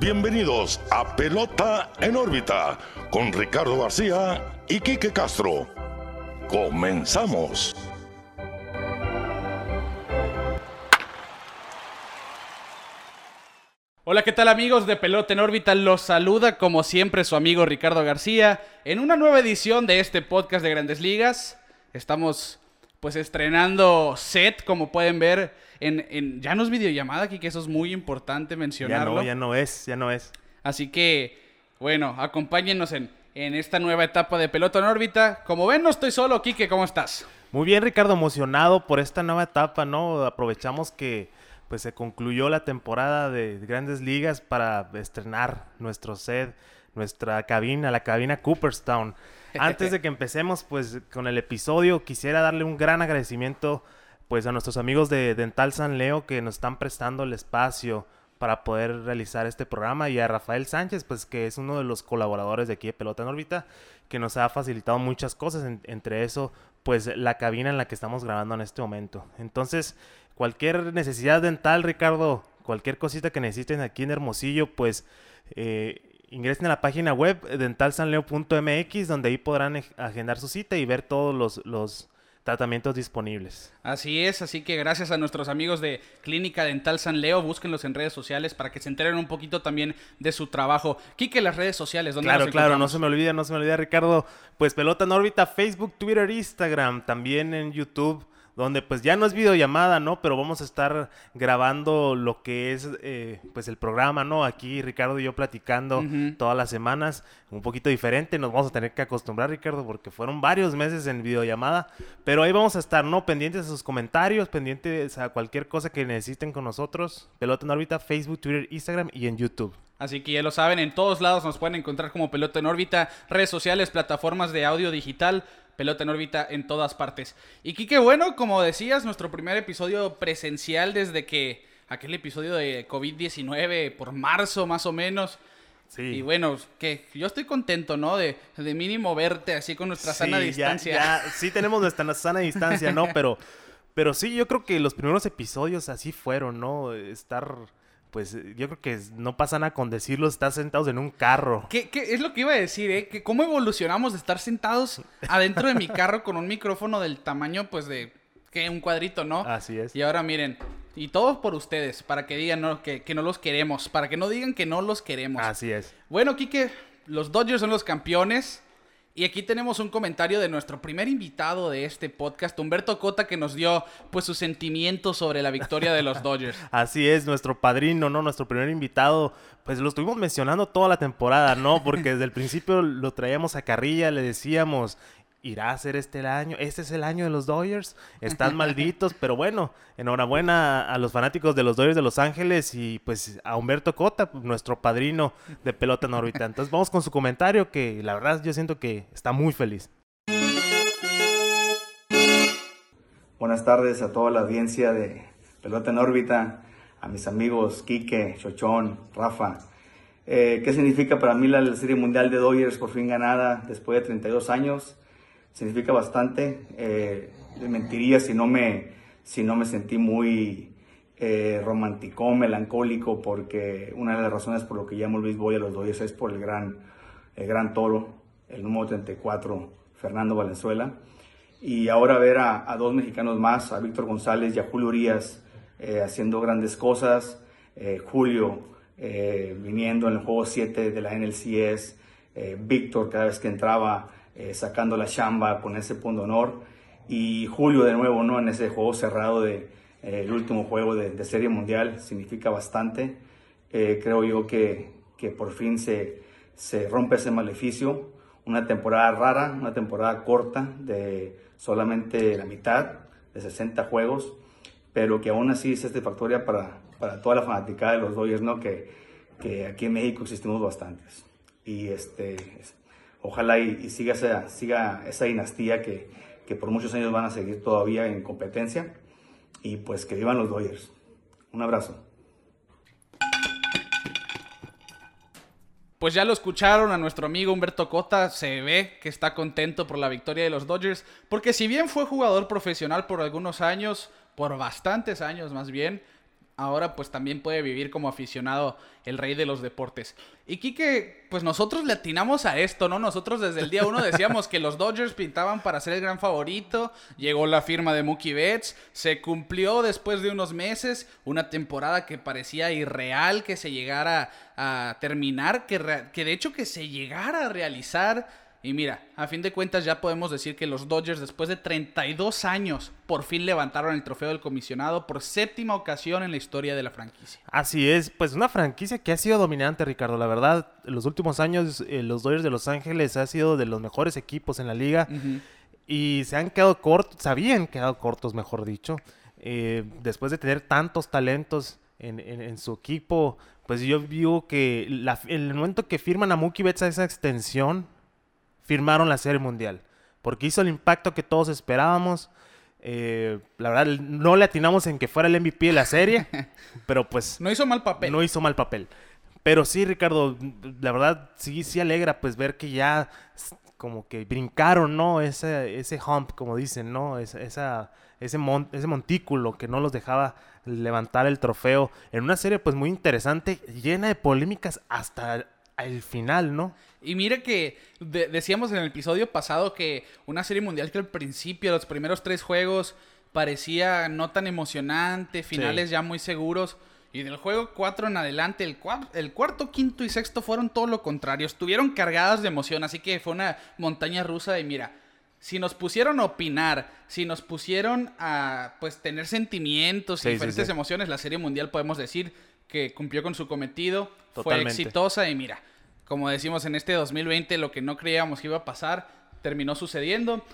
bienvenidos a Pelota en órbita con Ricardo García y Quique Castro. Comenzamos. Hola, ¿qué tal amigos de Pelota en órbita? Los saluda como siempre su amigo Ricardo García en una nueva edición de este podcast de Grandes Ligas. Estamos pues estrenando set, como pueden ver, en, ya no es videollamada aquí, que eso es muy importante mencionarlo. Ya no, ya no es, ya no es. Así que, bueno, acompáñenos en, en esta nueva etapa de Pelota en órbita. Como ven, no estoy solo, Kike, ¿cómo estás? Muy bien, Ricardo, emocionado por esta nueva etapa, ¿no? Aprovechamos que pues se concluyó la temporada de Grandes Ligas para estrenar nuestro set, nuestra cabina, la cabina Cooperstown. Antes de que empecemos pues con el episodio, quisiera darle un gran agradecimiento pues a nuestros amigos de Dental San Leo que nos están prestando el espacio para poder realizar este programa y a Rafael Sánchez pues que es uno de los colaboradores de aquí de Pelota en órbita que nos ha facilitado muchas cosas, entre eso pues la cabina en la que estamos grabando en este momento. Entonces, cualquier necesidad dental, Ricardo, cualquier cosita que necesiten aquí en Hermosillo, pues eh, ingresen a la página web dentalsanleo.mx, donde ahí podrán agendar su cita y ver todos los, los tratamientos disponibles. Así es, así que gracias a nuestros amigos de Clínica Dental San Leo, búsquenlos en redes sociales para que se enteren un poquito también de su trabajo. Quique, las redes sociales, ¿dónde Claro, claro, no se me olvide, no se me olvide, Ricardo. Pues Pelota en órbita, Facebook, Twitter, Instagram, también en YouTube donde pues ya no es videollamada, ¿no? Pero vamos a estar grabando lo que es eh, pues el programa, ¿no? Aquí Ricardo y yo platicando todas las semanas, un poquito diferente, nos vamos a tener que acostumbrar, Ricardo, porque fueron varios meses en videollamada, pero ahí vamos a estar, ¿no? Pendientes a sus comentarios, pendientes a cualquier cosa que necesiten con nosotros, Pelota en órbita, Facebook, Twitter, Instagram y en YouTube. Así que ya lo saben, en todos lados nos pueden encontrar como Pelota en órbita, redes sociales, plataformas de audio digital, pelota en órbita en todas partes. Y qué bueno, como decías, nuestro primer episodio presencial desde que aquel episodio de COVID-19 por marzo más o menos. Sí. Y bueno, que yo estoy contento, ¿no? De, de mínimo verte así con nuestra sana distancia. sí tenemos nuestra sana distancia, ¿no? Pero, pero sí, yo creo que los primeros episodios así fueron, ¿no? Estar pues eh, yo creo que no pasa nada con decirlo, estás sentados en un carro. ¿Qué, es lo que iba a decir, eh? Que ¿Cómo evolucionamos de estar sentados adentro de mi carro con un micrófono del tamaño, pues, de que un cuadrito, ¿no? Así es. Y ahora miren, y todo por ustedes, para que digan ¿no? que, que no los queremos, para que no digan que no los queremos. Así es. Bueno, Kike, los Dodgers son los campeones. Y aquí tenemos un comentario de nuestro primer invitado de este podcast, Humberto Cota, que nos dio pues sus sentimientos sobre la victoria de los Dodgers. Así es, nuestro padrino, ¿no? Nuestro primer invitado, pues lo estuvimos mencionando toda la temporada, ¿no? Porque desde el principio lo traíamos a carrilla, le decíamos, irá a ser este el año. Este es el año de los Dodgers. Están malditos, pero bueno, enhorabuena a los fanáticos de los Dodgers de Los Ángeles y pues a Humberto Cota, nuestro padrino de pelota en órbita. Entonces vamos con su comentario que la verdad yo siento que está muy feliz. Buenas tardes a toda la audiencia de Pelota en órbita, a mis amigos Quique, Chochón, Rafa. Eh, ¿Qué significa para mí la Serie Mundial de Dodgers por fin ganada después de 32 años? Significa bastante. Eh, mentiría si no me, si no me sentí muy eh, romántico, melancólico, porque una de las razones por lo que llamo Luis Boy a los Dodgers es por el gran, el gran toro, el número 34, Fernando Valenzuela. Y ahora ver a, dos mexicanos más, a Víctor González y a Julio Urias, eh, haciendo grandes cosas. Eh, Julio viniendo en el juego 7 de la NLCS, Víctor cada vez que entraba eh, sacando la chamba con ese punto de honor. Y Julio de nuevo, ¿no? En ese juego cerrado de eh, último juego de, Serie Mundial significa bastante. Eh, creo yo que, que por fin se, se rompe ese maleficio. Una temporada rara, una temporada corta de solamente la mitad, de 60 juegos, pero que aún así es satisfactoria para, para toda la fanaticada de los Dodgers, ¿no? Que, que aquí en México existimos bastantes. Y este, ojalá y, siga, esa, dinastía que, que, por muchos años van a seguir todavía en competencia. Y pues que vivan los Dodgers. Un abrazo. Pues ya lo escucharon a nuestro amigo Humberto Cota, se ve que está contento por la victoria de los Dodgers, porque si bien fue jugador profesional por algunos años, por bastantes años más bien, ahora pues también puede vivir como aficionado el rey de los deportes. Y Kike, pues nosotros le atinamos a esto, ¿no? Nosotros desde el día uno decíamos que los Dodgers pintaban para ser el gran favorito, llegó la firma de Mookie Betts, se cumplió después de unos meses, una temporada que parecía irreal que se llegara a terminar, que de hecho que se llegara a realizar y mira, a fin de cuentas ya podemos decir que los Dodgers después de 32 años por fin levantaron el trofeo del comisionado por séptima ocasión en la historia de la franquicia. Así es, pues una franquicia que ha sido dominante, Ricardo. La verdad, en los últimos años eh, los Dodgers de Los Ángeles ha sido de los mejores equipos en la liga y se han quedado cortos, se habían quedado cortos, mejor dicho, eh, después de tener tantos talentos en, su equipo. Pues yo veo que el momento que firman a Mookie Betts a esa extensión, firmaron la Serie Mundial. Porque hizo el impacto que todos esperábamos. Eh, la verdad, no le atinamos en que fuera el MVP de la serie, pero pues... No hizo mal papel. No hizo mal papel. Pero sí, Ricardo, la verdad sí, sí alegra pues ver que ya como que brincaron, ¿no? Ese, ese hump, como dicen, ¿no? Esa, esa ese, ese montículo que no los dejaba levantar el trofeo en una serie pues muy interesante, llena de polémicas hasta el final, ¿no? Y mire que decíamos en el episodio pasado que una serie mundial que al principio, los primeros tres juegos, parecía no tan emocionante, finales ya muy seguros. Y del juego 4 en adelante, el, el, cuarto, quinto y sexto fueron todo lo contrario. Estuvieron cargadas de emoción, así que fue una montaña rusa de mira. Si nos pusieron a opinar, si nos pusieron a pues tener sentimientos y diferentes emociones, la serie mundial podemos decir que cumplió con su cometido, fue exitosa y mira, como decimos en este 2020, lo que no creíamos que iba a pasar terminó sucediendo.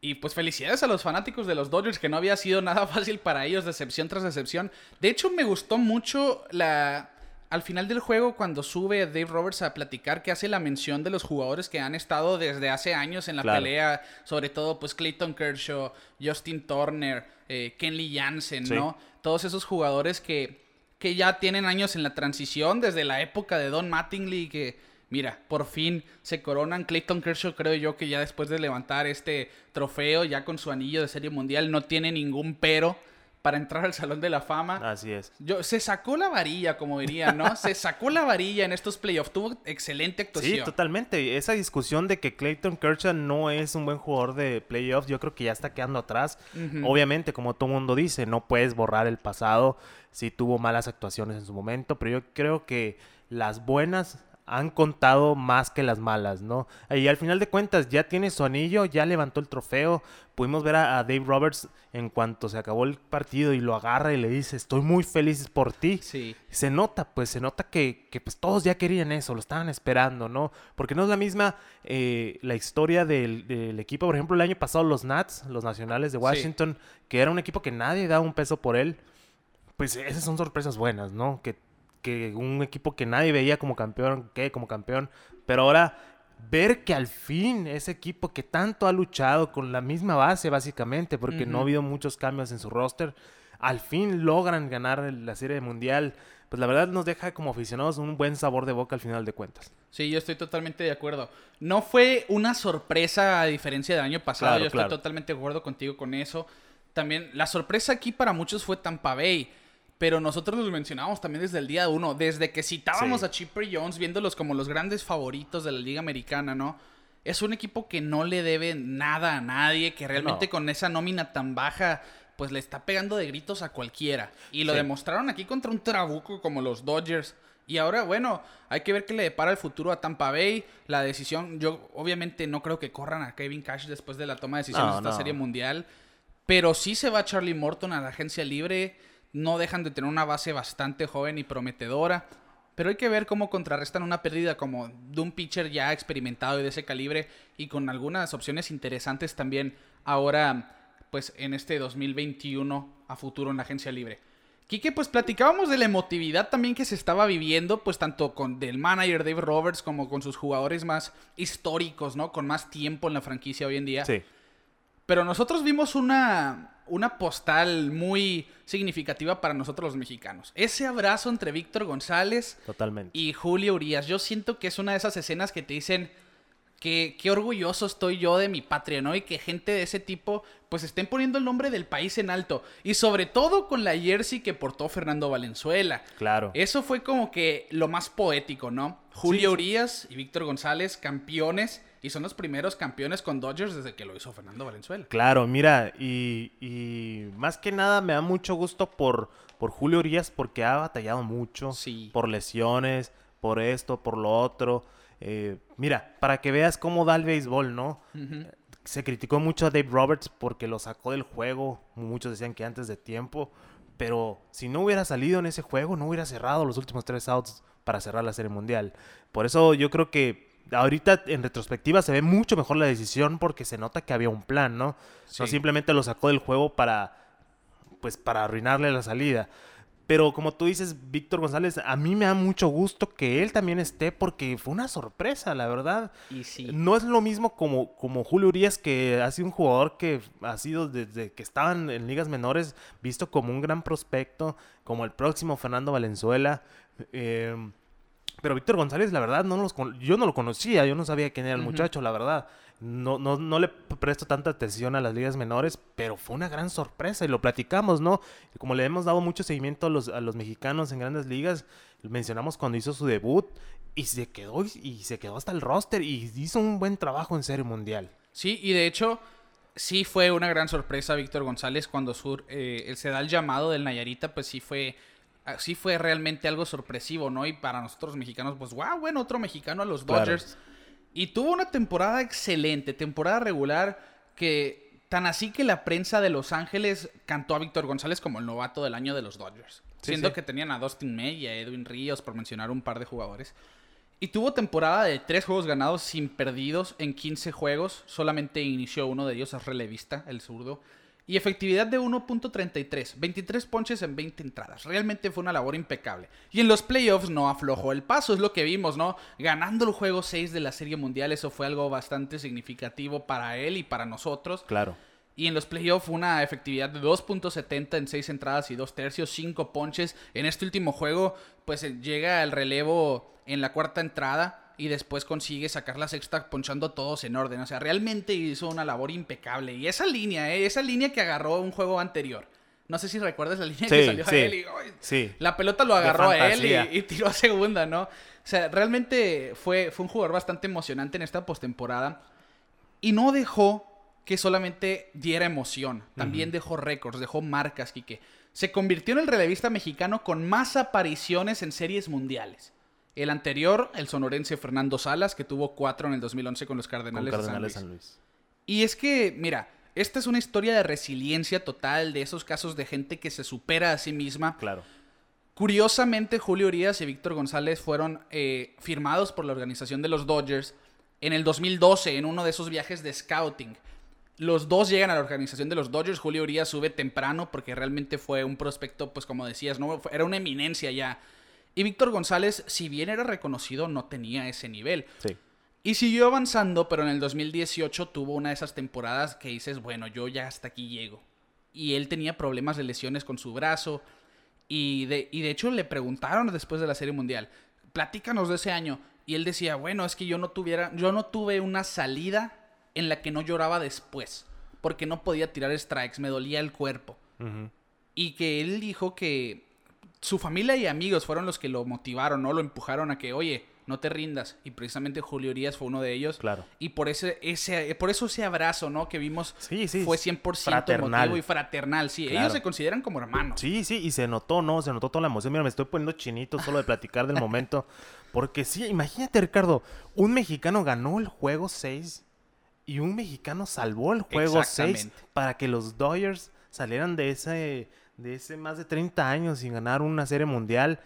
Y pues felicidades a los fanáticos de los Dodgers, que no había sido nada fácil para ellos, decepción tras decepción. De hecho, me gustó mucho la... Al final del juego, cuando sube Dave Roberts a platicar, que hace la mención de los jugadores que han estado desde hace años en la pelea, sobre todo pues Clayton Kershaw, Justin Turner, eh, Kenley Jansen, ¿no? Todos esos jugadores que, que ya tienen años en la transición, desde la época de Don Mattingly, que mira, por fin se coronan. Clayton Kershaw creo yo que ya después de levantar este trofeo, ya con su anillo de serie mundial, no tiene ningún pero para entrar al Salón de la Fama. Así es. Yo, se sacó la varilla, como diría, ¿no? se sacó la varilla en estos playoffs. Tuvo excelente actuación. Sí, totalmente. Esa discusión de que Clayton Kershaw no es un buen jugador de playoffs, yo creo que ya está quedando atrás. Obviamente, como todo mundo dice, no puedes borrar el pasado. Sí tuvo malas actuaciones en su momento, pero yo creo que las buenas han contado más que las malas, ¿no? Y al final de cuentas ya tiene su anillo, ya levantó el trofeo. Pudimos ver a, Dave Roberts en cuanto se acabó el partido y lo agarra y le dice, estoy muy feliz por ti. Sí. Se nota, pues se nota que, pues todos ya querían eso, lo estaban esperando, ¿no? Porque no es la misma eh, la historia del, equipo, por ejemplo, el año pasado los Nats, los Nacionales de Washington, que era un equipo que nadie daba un peso por él. Pues esas son sorpresas buenas, ¿no? Que que un equipo que nadie veía como campeón, que como campeón, pero ahora ver que al fin ese equipo que tanto ha luchado con la misma base básicamente, porque no ha habido muchos cambios en su roster, al fin logran ganar la serie mundial, pues la verdad nos deja como aficionados un buen sabor de boca al final de cuentas. Sí, yo estoy totalmente de acuerdo. No fue una sorpresa a diferencia del año pasado, yo estoy totalmente de acuerdo contigo con eso. También la sorpresa aquí para muchos fue Tampa Bay pero nosotros los mencionábamos también desde el día uno, desde que citábamos a Chipper Jones, viéndolos como los grandes favoritos de la Liga Americana, ¿no? Es un equipo que no le debe nada a nadie, que realmente con esa nómina tan baja, pues le está pegando de gritos a cualquiera. Y lo demostraron aquí contra un trabuco como los Dodgers. Y ahora, bueno, hay que ver qué le depara el futuro a Tampa Bay. La decisión, yo obviamente no creo que corran a Kevin Cash después de la toma de decisiones de esta serie mundial. Pero sí se va Charlie Morton a la agencia libre no dejan de tener una base bastante joven y prometedora. Pero hay que ver cómo contrarrestan una pérdida como de un pitcher ya experimentado y de ese calibre y con algunas opciones interesantes también ahora pues en este 2021 a futuro en la agencia libre. Quique, pues platicábamos de la emotividad también que se estaba viviendo, pues tanto con del manager Dave Roberts como con sus jugadores más históricos, ¿no? Con más tiempo en la franquicia hoy en día. Sí. Pero nosotros vimos una, una postal muy significativa para nosotros los mexicanos. Ese abrazo entre Víctor González Totalmente. y Julio Urias. Yo siento que es una de esas escenas que te dicen qué, qué orgulloso estoy yo de mi patria, ¿no? Y que gente de ese tipo, pues estén poniendo el nombre del país en alto. Y sobre todo con la jersey que portó Fernando Valenzuela. Claro. Eso fue como que lo más poético, ¿no? Julio Urias y Víctor González, campeones. Y son los primeros campeones con Dodgers desde que lo hizo Fernando Valenzuela. Claro, mira, y, y más que nada me da mucho gusto por, por Julio Urias porque ha batallado mucho Sí. por lesiones, por esto, por lo otro. Eh, mira, para que veas cómo da el béisbol, ¿no? Se criticó mucho a Dave Roberts porque lo sacó del juego. Muchos decían que antes de tiempo. Pero si no hubiera salido en ese juego, no hubiera cerrado los últimos tres outs para cerrar la Serie Mundial. Por eso yo creo que ahorita en retrospectiva se ve mucho mejor la decisión porque se nota que había un plan, ¿no? No simplemente lo sacó del juego para, pues, para arruinarle la salida. Pero como tú dices, Víctor González, a mí me da mucho gusto que él también esté porque fue una sorpresa, la verdad. Y sí. No es lo mismo como, como Julio Urias, que ha sido un jugador que ha sido desde que estaban en ligas menores visto como un gran prospecto, como el próximo Fernando Valenzuela. Eh, pero Víctor González, la verdad, no los yo no lo conocía, yo no sabía quién era el muchacho, la verdad. No, no, no le presto tanta atención a las ligas menores, pero fue una gran sorpresa y lo platicamos, ¿no? Como le hemos dado mucho seguimiento a los, a los mexicanos en grandes ligas, mencionamos cuando hizo su debut y se quedó y se quedó hasta el roster y hizo un buen trabajo en Serie Mundial. Sí, y de hecho, sí fue una gran sorpresa Víctor González cuando sur, eh, se da el llamado del Nayarita, pues sí fue, sí fue realmente algo sorpresivo, ¿no? Y para nosotros mexicanos, pues wow, bueno, otro mexicano a los Claro. Dodgers. Y tuvo una temporada excelente, temporada regular, que tan así que la prensa de Los Ángeles cantó a Víctor González como el novato del año de los Dodgers. Sí, siendo sí. que tenían a Dustin May y a Edwin Ríos, por mencionar un par de jugadores. Y tuvo temporada de tres juegos ganados sin perdidos en 15 juegos. Solamente inició uno de ellos, es relevista, el zurdo. Y efectividad de 1.33. 23 ponches en 20 entradas. Realmente fue una labor impecable. Y en los playoffs no aflojó el paso, es lo que vimos, ¿no? Ganando el juego 6 de la Serie Mundial, eso fue algo bastante significativo para él y para nosotros. Claro. Y en los playoffs una efectividad de 2.70 en 6 entradas y 2 tercios, 5 ponches. En este último juego, pues eh, llega el relevo en la cuarta entrada y después consigue sacar la sexta ponchando todos en orden. O sea, realmente hizo una labor impecable. Y esa línea, eh, esa línea que agarró un juego anterior. No sé si recuerdas la línea que salió sí, a él y la pelota lo agarró a él y tiró a segunda, ¿no? O sea, realmente fue, fue un jugador bastante emocionante en esta postemporada. Y no dejó que solamente diera emoción. También dejó récords, dejó marcas, Quique. Se convirtió en el relevista mexicano con más apariciones en series mundiales. El anterior, el sonorense Fernando Salas, que tuvo cuatro en el 2011 con los Con Cardenales, de San Luis. San Luis. Y es que, mira, esta es una historia de resiliencia total, de esos casos de gente que se supera a sí misma. Claro. Curiosamente, Julio Urias y Víctor González fueron eh, firmados por la organización de los Dodgers en el 2012, en uno de esos viajes de scouting. Los dos llegan a la organización de los Dodgers. Julio Urias sube temprano porque realmente fue un prospecto, pues como decías, ¿no? Era una eminencia ya. Y Víctor González, si bien era reconocido, no tenía ese nivel. Sí. Y siguió avanzando, pero en el 2018 tuvo una de esas temporadas que dices, bueno, yo ya hasta aquí llego. Y él tenía problemas de lesiones con su brazo. Y de, y de hecho le preguntaron después de la Serie Mundial, platícanos de ese año. Y él decía, bueno, es que yo no tuviera, yo no tuve una salida en la que no lloraba después. Porque no podía tirar strikes, me dolía el cuerpo. Y que él dijo que su familia y amigos fueron los que lo motivaron, ¿no? Lo empujaron a que, oye, no te rindas. Y precisamente Julio Urias fue uno de ellos. Claro. Y por ese, ese, por eso ese abrazo, ¿no? Que vimos Sí, sí. fue 100% fraternal. emotivo y fraternal. Sí, Claro. ellos se consideran como hermanos. Sí, sí, y se notó, ¿no? Se notó toda la emoción. Mira, me estoy poniendo chinito solo de platicar del momento. Porque sí, imagínate, Ricardo, un mexicano ganó el juego 6 y un mexicano salvó el juego 6 Exactamente. para que los Dodgers salieran de ese, de ese más de 30 años sin ganar una serie mundial.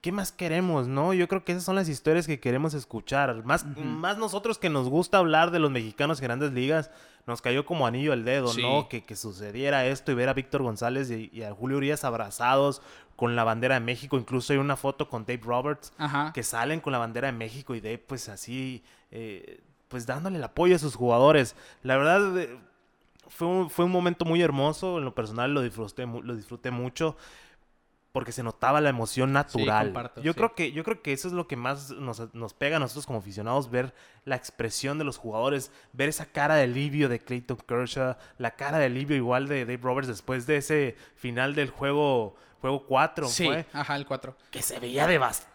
¿Qué más queremos, no? Yo creo que esas son las historias que queremos escuchar. Más, más nosotros que nos gusta hablar de los mexicanos en grandes ligas, nos cayó como anillo al dedo, Sí. ¿no? Que, que sucediera esto y ver a Víctor González y, y a Julio Urias abrazados con la bandera de México. Incluso hay una foto con Dave Roberts Ajá. que salen con la bandera de México y Dave pues así, eh, pues dándole el apoyo a sus jugadores. La verdad eh, fue un, fue un momento muy hermoso, en lo personal lo disfruté, lo disfruté mucho. porque se notaba la emoción natural. comparto, yo sí. creo que yo creo que eso es lo que más nos, nos pega a nosotros como aficionados ver la expresión de los jugadores, ver esa cara de alivio de Clayton Kershaw, la cara de alivio igual de Dave Roberts después de ese final del juego juego 4 Sí, fue ajá, el 4. que se veía devastado,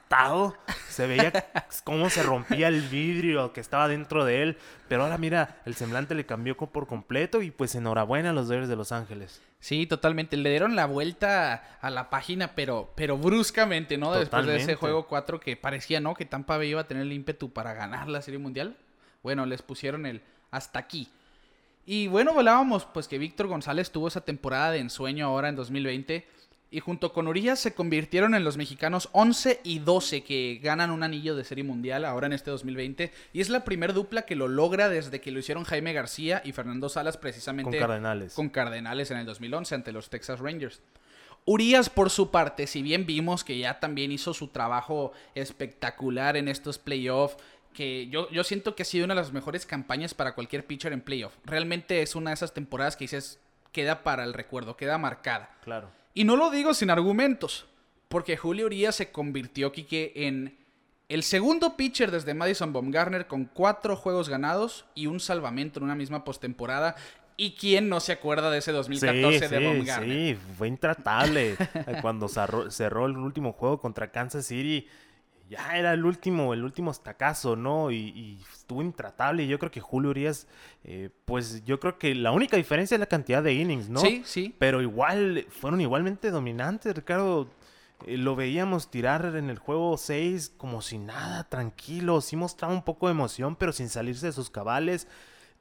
se veía cómo se rompía el vidrio que estaba dentro de él, pero ahora mira, el semblante le cambió por completo y pues enhorabuena a los Dodgers de Los Ángeles. Sí, totalmente. Le dieron la vuelta a la página, pero, pero bruscamente, ¿no? Después de ese juego 4 que parecía, ¿no? Que Tampa Bay iba a tener el ímpetu para ganar la Serie Mundial. Bueno, les pusieron el hasta aquí. Y bueno, hablábamos pues que Víctor González tuvo esa temporada de ensueño ahora en 2020 y junto con Urias se convirtieron en los mexicanos 11 y 12 que ganan un anillo de Serie Mundial ahora en este 2020 y es la primer dupla que lo logra desde que lo hicieron Jaime García y Fernando Salas precisamente Con Cardenales. con Cardenales en el 2011 ante los Texas Rangers. Urias, por su parte, si bien vimos que ya también hizo su trabajo espectacular en estos playoffs, que yo, yo siento que ha sido una de las mejores campañas para cualquier pitcher en playoff. Realmente es una de esas temporadas que dices, queda para el recuerdo, queda marcada. Claro. Y no lo digo sin argumentos, porque Julio Urias se convirtió, Quique, en el segundo pitcher desde Madison Baumgartner con cuatro juegos ganados y un salvamento en una misma postemporada. ¿Y quién no se acuerda de ese 2014 de Baumgartner? sí, fue intratable. Cuando cerró, cerró el último juego contra Kansas City, ya era el último, el último estacazo, ¿no? Y, y estuvo intratable. Y yo creo que Julio Urias, eh, pues yo creo que la única diferencia es la cantidad de innings, ¿no? Sí, sí. Pero igual, fueron igualmente dominantes, Ricardo. Eh, lo veíamos tirar en el juego 6 como si nada, tranquilo. Sí mostraba un poco de emoción, pero sin salirse de sus cabales.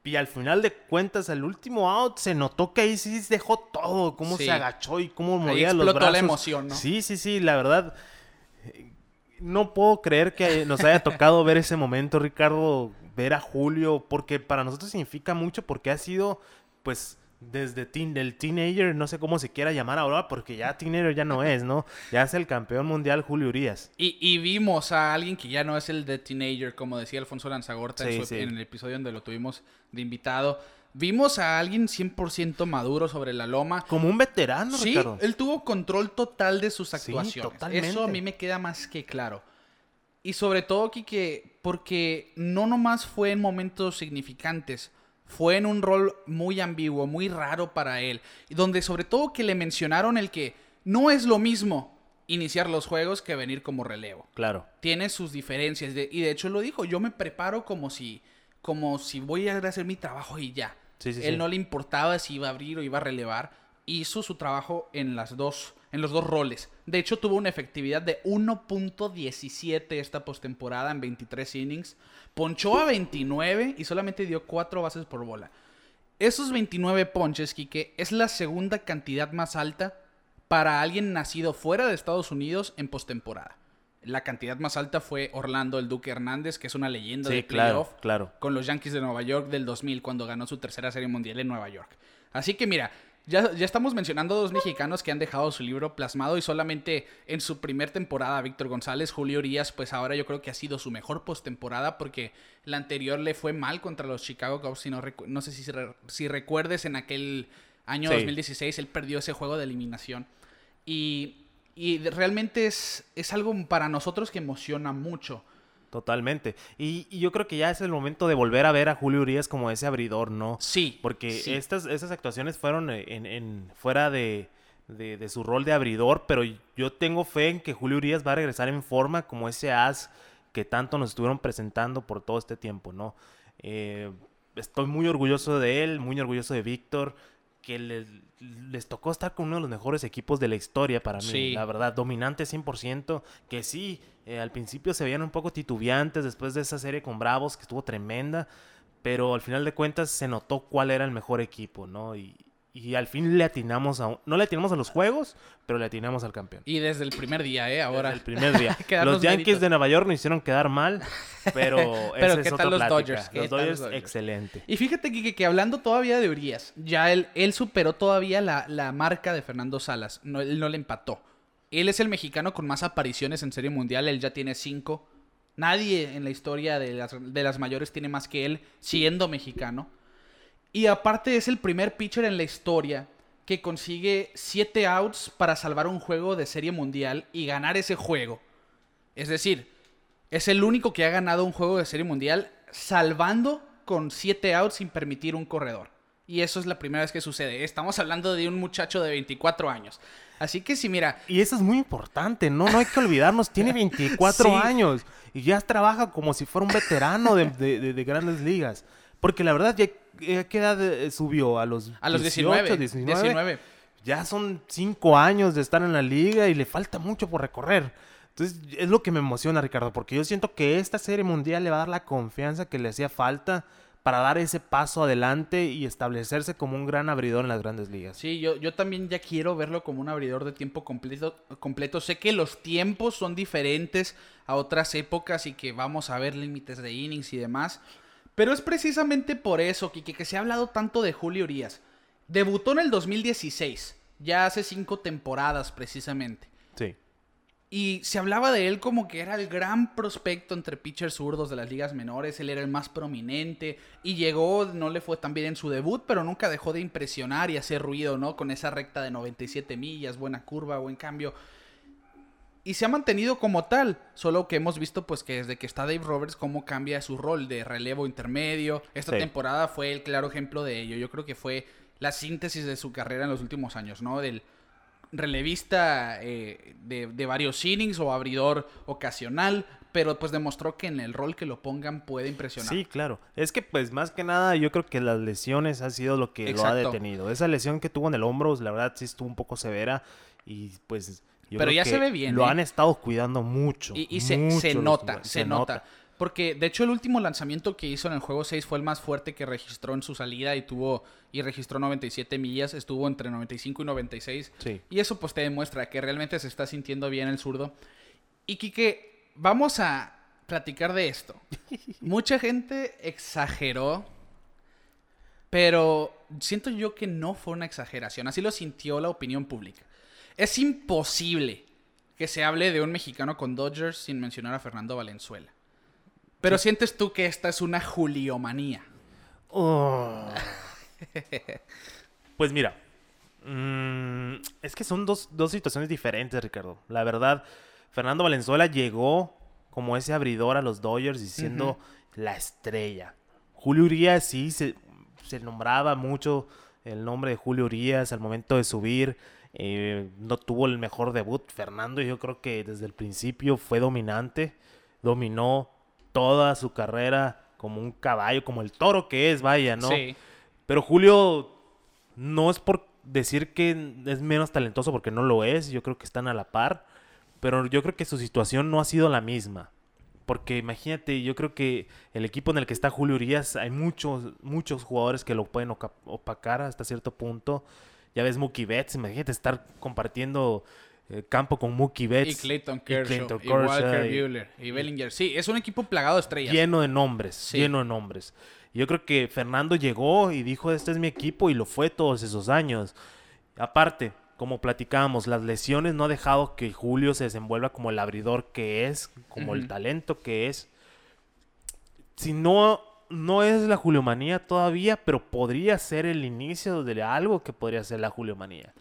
Y al final de cuentas, al último out, se notó que ahí sí dejó todo. Cómo Sí. se agachó y cómo Ahí movía los explotó la brazos. emoción, ¿no? Sí, sí, sí, la verdad. eh, No puedo creer que nos haya tocado ver ese momento, Ricardo, ver a Julio, porque para nosotros significa mucho, porque ha sido, pues, desde teen, del teenager, no sé cómo se quiera llamar ahora, porque ya teenager ya no es, ¿no? Ya es el campeón mundial Julio Urias. Y, y vimos a alguien que ya no es el de teenager, como decía Alfonso Lanzagorta en, su- sí. en el episodio donde lo tuvimos de invitado. Vimos a alguien 100% maduro sobre la loma. Como un veterano, Sí, Ricardo. él tuvo control total de sus Sí, actuaciones. totalmente. Eso a mí me queda más que claro. Y sobre todo, Kike, porque no nomás fue en momentos significantes, fue en un rol muy ambiguo, muy raro para él. Donde sobre todo que le mencionaron el que no es lo mismo iniciar los juegos que venir como relevo Claro. tiene sus diferencias de- y de hecho lo dijo, yo me preparo como si como si voy a hacer mi trabajo y ya. Sí, sí, Él sí. no le importaba si iba a abrir o iba a relevar, hizo su trabajo en las dos en los dos roles. De hecho tuvo una efectividad de 1.17 esta postemporada en 23 innings, ponchó a 29 y solamente dio 4 bases por bola. Esos 29 ponches, Quique, es la segunda cantidad más alta para alguien nacido fuera de Estados Unidos en postemporada. La cantidad más alta fue Orlando el Duque Hernández, que es una leyenda Sí, de claro, playoff, claro. con los Yankees de Nueva York del 2000 cuando ganó su tercera serie mundial en Nueva York. Así que mira, ya, ya estamos mencionando dos mexicanos que han dejado su libro plasmado y solamente en su primer temporada Víctor González, Julio Urias, pues ahora yo creo que ha sido su mejor postemporada porque la anterior le fue mal contra los Chicago Cubs, si no, no sé si, re- si recuerdes en aquel año Sí. 2016 él perdió ese juego de eliminación y, y realmente es, es algo para nosotros que emociona mucho. Totalmente. Y, y yo creo que ya es el momento de volver a ver a Julio Urias como ese abridor, ¿no? Sí. Porque sí. estas, estas actuaciones fueron en, en- fuera de, de- de su rol de abridor, pero yo tengo fe en que Julio Urias va a regresar en forma como ese as que tanto nos estuvieron presentando por todo este tiempo, ¿no? Eh, estoy muy orgulloso de él, muy orgulloso de Víctor, que le- les tocó estar con uno de los mejores equipos de la historia para mí, Sí. la verdad, dominante 100%, que sí, eh, al principio se veían un poco titubeantes después de esa serie con Bravos, que estuvo tremenda, pero al final de cuentas se notó cuál era el mejor equipo, ¿no? Y, y al fin le atinamos a... un- No le atinamos a los juegos, pero le atinamos al campeón. Y desde el primer día, ¿eh? Ahora. Desde el primer día. los Yankees méritos. de Nueva York nos hicieron quedar mal, pero, Pero, ¿qué es tal los. Dodgers? ¿Qué Los tal los Dodgers, Dodgers? excelente. Y fíjate que, que hablando todavía de Urias, ya él, él superó todavía la, la marca de Fernando Salas. No, él no le empató. Él es el mexicano con más apariciones en Serie Mundial. Él ya tiene cinco. Nadie en la historia de las, de las mayores tiene más que él, siendo mexicano. Y aparte es el primer pitcher en la historia que consigue 7 outs para salvar un juego de serie mundial y ganar ese juego. Es decir, es el único que ha ganado un juego de serie mundial salvando con 7 outs sin permitir un corredor. Y eso es la primera vez que sucede. Estamos hablando de un muchacho de 24 años. Así que sí, mira. Y eso es muy importante, ¿no? No hay que olvidarnos, tiene 24 años y ya trabaja como si fuera un veterano de, grandes ligas. Porque la verdad, ya, ¿qué edad eh, subió? A los, a los 19, 19. Ya son 5 años de estar en la liga y le falta mucho por recorrer. Entonces, es lo que me emociona, Ricardo, porque yo siento que esta serie mundial le va a dar la confianza que le hacía falta para dar ese paso adelante y establecerse como un gran abridor en las grandes ligas. Sí, yo, yo también ya quiero verlo como un abridor de tiempo completo, completo. Sé que los tiempos son diferentes a otras épocas y que vamos a ver límites de innings y demás. Pero es precisamente por eso, Kike, que se ha hablado tanto de Julio Urias. Debutó en el 2016, ya hace cinco temporadas precisamente. Sí. Y se hablaba de él como que era el gran prospecto entre pitchers zurdos de las ligas menores. Él era el más prominente. Y llegó, no le fue tan bien en su debut, pero nunca dejó de impresionar y hacer ruido, ¿no? Con esa recta de 97 millas, buena curva, buen cambio. Y se ha mantenido como tal. Solo que hemos visto, pues, que desde que está Dave Roberts, cómo cambia su rol de relevo intermedio. Esta temporada fue el claro ejemplo de ello. Yo creo que fue la síntesis de su carrera en los últimos años, ¿no? Del relevista eh, de, varios innings o abridor ocasional, pero pues demostró que en el rol que lo pongan puede impresionar. Sí, claro. Es que pues más que nada yo creo que las lesiones han sido lo que lo ha detenido. Esa lesión que tuvo en el hombro, la verdad sí estuvo un poco severa y pues... Yo pero ya se ve bien. Lo ¿eh? han estado cuidando mucho. Y, se, nota, se, nota. Porque de hecho el último lanzamiento que hizo en el juego 6 fue el más fuerte que registró en su salida y tuvo y registró 97 millas, estuvo entre 95 y 96. Y eso pues te demuestra que realmente se está sintiendo bien el zurdo. Y Kike, vamos a platicar de esto. Mucha gente exageró, pero siento yo que no fue una exageración, así lo sintió la opinión pública. Es imposible que se hable de un mexicano con Dodgers sin mencionar a Fernando Valenzuela. Pero sientes tú que esta es una juliomanía. Oh. pues mira, mm, es que son dos, situaciones diferentes, Ricardo. La verdad, Fernando Valenzuela llegó como ese abridor a los Dodgers diciendo la estrella. Julio Urias sí se, nombraba mucho el nombre de Julio Urias al momento de subir. Eh, no tuvo el mejor debut. Fernando yo creo que desde el principio fue dominante. Dominó toda su carrera como un caballo, como el toro que es, vaya, ¿no? Sí. Pero Julio no es por decir que es menos talentoso porque no lo es, yo creo que están a la par, pero yo creo que su situación no ha sido la misma. Porque imagínate, yo creo que el equipo en el que está Julio Urias, hay muchos, muchos jugadores que lo pueden opacar hasta cierto punto. Ya ves Mookie Betts, imagínate estar compartiendo eh, campo con Mookie Betts. Y Clayton Kershaw. Y, Walker Buehler. Y Bellinger. Sí, es un equipo plagado de estrellas. Lleno de nombres. Lleno de nombres. Yo creo que Fernando llegó y dijo, este es mi equipo y lo fue todos esos años. Aparte, como platicábamos, las lesiones no ha dejado que Julio se desenvuelva como el abridor que es, como el talento que es. Si no, no es la Juliomanía todavía, pero podría ser el inicio de algo que podría ser la Juliomanía.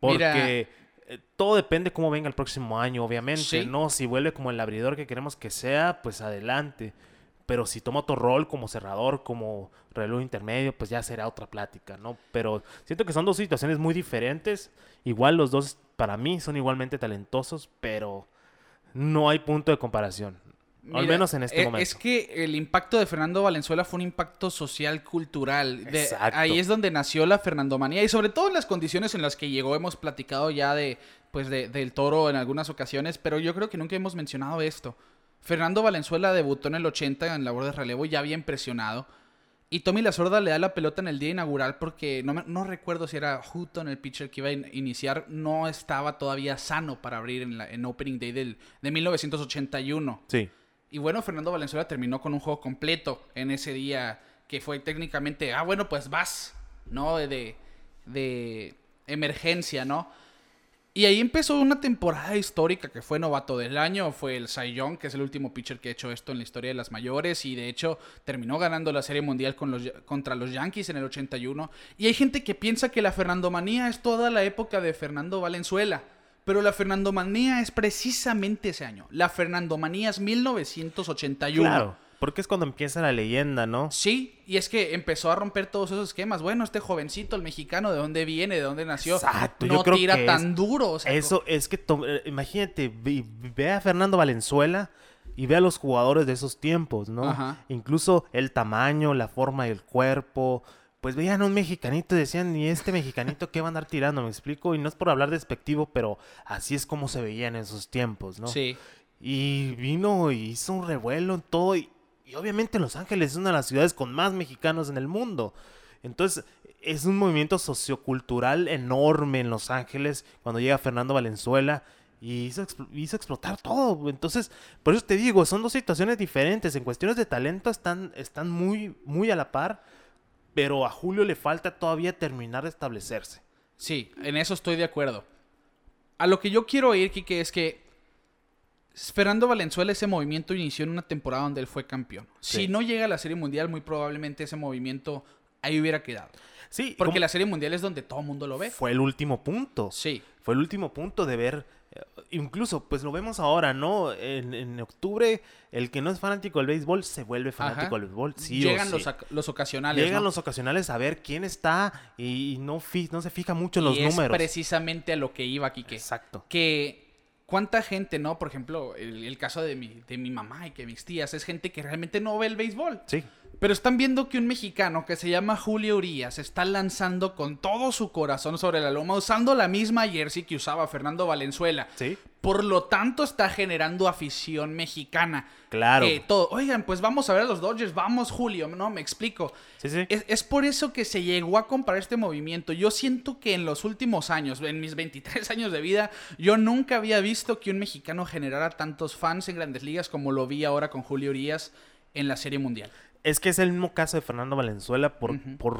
Porque... Eh, todo depende cómo venga el próximo año, obviamente, ¿no? Si vuelve como el abridor que queremos que sea, pues adelante. Pero si toma otro rol como cerrador, como reloj intermedio, pues ya será otra plática, ¿no? Pero siento que son dos situaciones muy diferentes. Igual los dos, para mí, son igualmente talentosos, pero no hay punto de comparación. Al menos en este eh, momento. Es que el impacto de Fernando Valenzuela fue un impacto social, cultural. ahí es donde nació la Fernandomanía y sobre todo en las condiciones en las que llegó. Hemos platicado ya de, pues de, del toro en algunas ocasiones, pero yo creo que nunca hemos mencionado esto. Fernando Valenzuela debutó en el 80 en labor de relevo, ya había impresionado. Y Tommy La Sorda le da la pelota en el día inaugural porque no, no recuerdo si era Hutton el pitcher que iba a iniciar, no estaba todavía sano para abrir en, la, en Opening Day del, de 1981. Sí. Y bueno, Fernando Valenzuela terminó con un juego completo en ese día que fue técnicamente, ah, bueno, pues vas, ¿no? De, de emergencia, ¿no? Y ahí empezó una temporada histórica que fue novato del año, fue el Cy Young, que es el último pitcher que ha hecho esto en la historia de las mayores y de hecho terminó ganando la Serie Mundial con los, contra los Yankees en el 81. Y hay gente que piensa que la Fernandomanía es toda la época de Fernando Valenzuela, pero la Fernandomanía es precisamente ese año. La Fernandomanía es 1981. Claro, porque es cuando empieza la leyenda, ¿no? Sí, y es que empezó a romper todos esos esquemas. Bueno, este jovencito, el mexicano, ¿de dónde viene? ¿De dónde nació? Exacto, no yo creo tira que tan es- duro. o sea, Eso es que, eh, imagínate, ve, ve a Fernando Valenzuela y ve a los jugadores de esos tiempos, ¿no? Ajá. Incluso el tamaño, la forma del cuerpo. Pues veían a un mexicanito y decían, ¿y este mexicanito qué va a andar tirando? ¿Me explico? Y no es por hablar despectivo, pero así es como se veían en esos tiempos, ¿no? Sí. Y vino y hizo un revuelo en todo. Y, y obviamente Los Ángeles es una de las ciudades con más mexicanos en el mundo. Entonces, es un movimiento sociocultural enorme en Los Ángeles cuando llega Fernando Valenzuela y hizo, hizo explotar todo. Entonces, por eso te digo, son dos situaciones diferentes. En cuestiones de talento están, están muy, muy a la par, pero a Julio le falta todavía terminar de establecerse. Sí, en eso estoy de acuerdo. A lo que yo quiero ir, Kike, es que Fernando Valenzuela ese movimiento inició en una temporada donde él fue campeón. Si no llega a la Serie Mundial, muy probablemente ese movimiento ahí hubiera quedado. Sí, Porque la Serie Mundial es donde todo el mundo lo ve. fue el último punto. Sí, fue el último punto de ver. Incluso, pues lo vemos ahora, ¿no? En, en octubre, el que no es fanático del béisbol se vuelve fanático del béisbol. Sí o llegan sí. los, los ocasionales. Llegan ¿no? los ocasionales a ver quién está y no, fi- no se fija mucho en los y es números. precisamente a lo que iba, Kike. Exacto. que cuánta gente, ¿no? Por ejemplo, el, el caso de mi, de mi mamá y que mis tías, es gente que realmente no ve el béisbol. Sí. Pero están viendo que un mexicano que se llama Julio Urias está lanzando con todo su corazón sobre la loma, usando la misma jersey que usaba Fernando Valenzuela. Sí. Por lo tanto, está generando afición mexicana. Claro. Todo, oigan, pues vamos a ver a los Dodgers, vamos Julio, no, me explico. Sí, sí. Es, es por eso que se llegó a comparar este movimiento. Yo siento que en los últimos años, en mis 23 años de vida, yo nunca había visto que un mexicano generara tantos fans en grandes ligas como lo vi ahora con Julio Urias en la Serie Mundial. Es que es el mismo caso de Fernando Valenzuela por, por,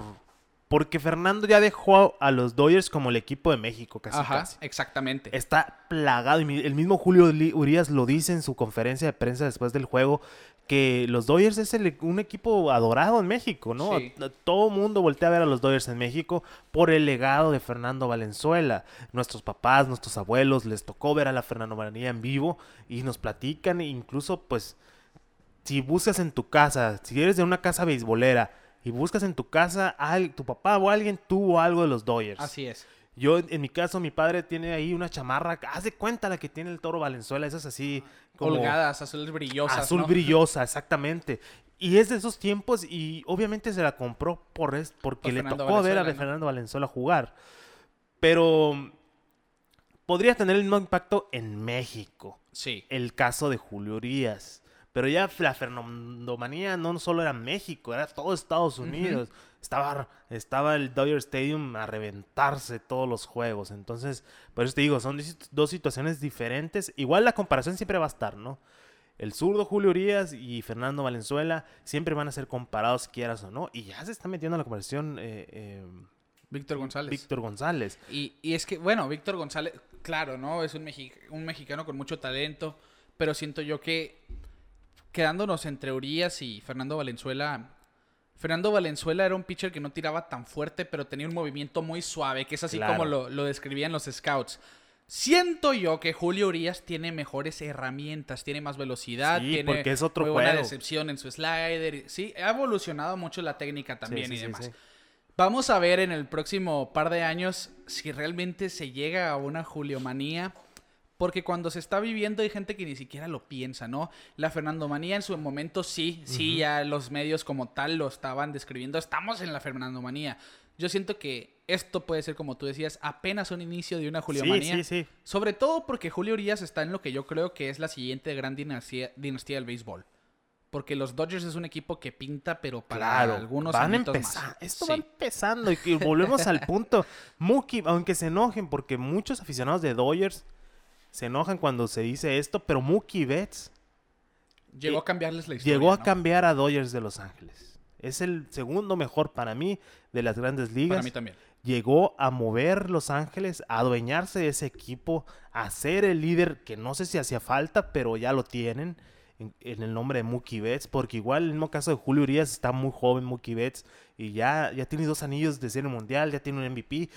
porque Fernando ya dejó a los Dodgers como el equipo de México, casi Ajá, casi. exactamente. Está plagado. Y mi- el mismo Julio Li- Urias lo dice en su conferencia de prensa después del juego. Que los Dodgers es el- un equipo adorado en México, ¿no? Sí. Todo el mundo voltea a ver a los Dodgers en México por el legado de Fernando Valenzuela. Nuestros papás, nuestros abuelos les tocó ver a la Fernando Valenzuela en vivo y nos platican. e incluso, pues, si buscas en tu casa, si eres de una casa beisbolera y buscas en tu casa, al, tu papá o alguien tuvo algo de los Dodgers. Así es. Yo, en mi caso, mi padre tiene ahí una chamarra. Haz de cuenta la que tiene el toro Valenzuela. Esas así como Holgadas, azules brillosas. azul ¿no? brillosa, exactamente. Y es de esos tiempos y obviamente se la compró por es, porque Por le Fernando tocó ver a. Fernando Valenzuela jugar. Pero podría tener el mismo impacto en México. Sí. El caso de Julio Urias. Pero ya la fernandomanía no solo era México, era todo Estados Unidos. estaba, estaba el Dodger Stadium a reventarse todos los juegos. Entonces, por eso te digo, son dos situaciones diferentes. Igual la comparación siempre va a estar, ¿no? El zurdo Julio Urias y Fernando Valenzuela siempre van a ser comparados, quieras o no. Y ya se está metiendo en la comparación eh, eh, Víctor González. Víctor González. Y, y es que, bueno, Víctor González, claro, ¿no? Es un, mexi- un mexicano con mucho talento, pero siento yo que quedándonos entre Urias y Fernando Valenzuela, Fernando Valenzuela era un pitcher que no tiraba tan fuerte, pero tenía un movimiento muy suave, que es así Claro. como lo, lo describían los scouts. Siento yo que Julio Urias tiene mejores herramientas, tiene más velocidad, Sí, tiene porque es otro muy buena decepción en su slider. Sí, ha evolucionado mucho la técnica también Sí, y sí, demás. Vamos a ver en el próximo par de años si realmente se llega a una Juliomanía. Porque cuando se está viviendo hay gente que ni siquiera lo piensa, ¿no? La Fernandomanía en su momento sí, sí, ya los medios como tal lo estaban describiendo. Estamos en la Fernandomanía. Yo siento que esto puede ser, como tú decías, apenas un inicio de una Juliomanía. Sí, sí, sí. Sobre todo porque Julio Urias está en lo que yo creo que es la siguiente gran dinastía, dinastía del béisbol. Porque los Dodgers es un equipo que pinta, pero para Claro, algunos van más. Esto Sí. va empezando y que volvemos al punto. Mookie, aunque se enojen, porque muchos aficionados de Dodgers se enojan cuando se dice esto, pero Mookie Betts Llegó Eh, a cambiarles la historia. llegó a ¿no? cambiar a Dodgers de Los Ángeles. Es el segundo mejor para mí de las grandes ligas. Para mí también. llegó a mover Los Ángeles, a adueñarse de ese equipo, a ser el líder que no sé si hacía falta, pero ya lo tienen en, en el nombre de Mookie Betts, porque igual en el mismo caso de Julio Urias está muy joven Mookie Betts y ya, ya tiene dos anillos de serie mundial, ya tiene un MVP.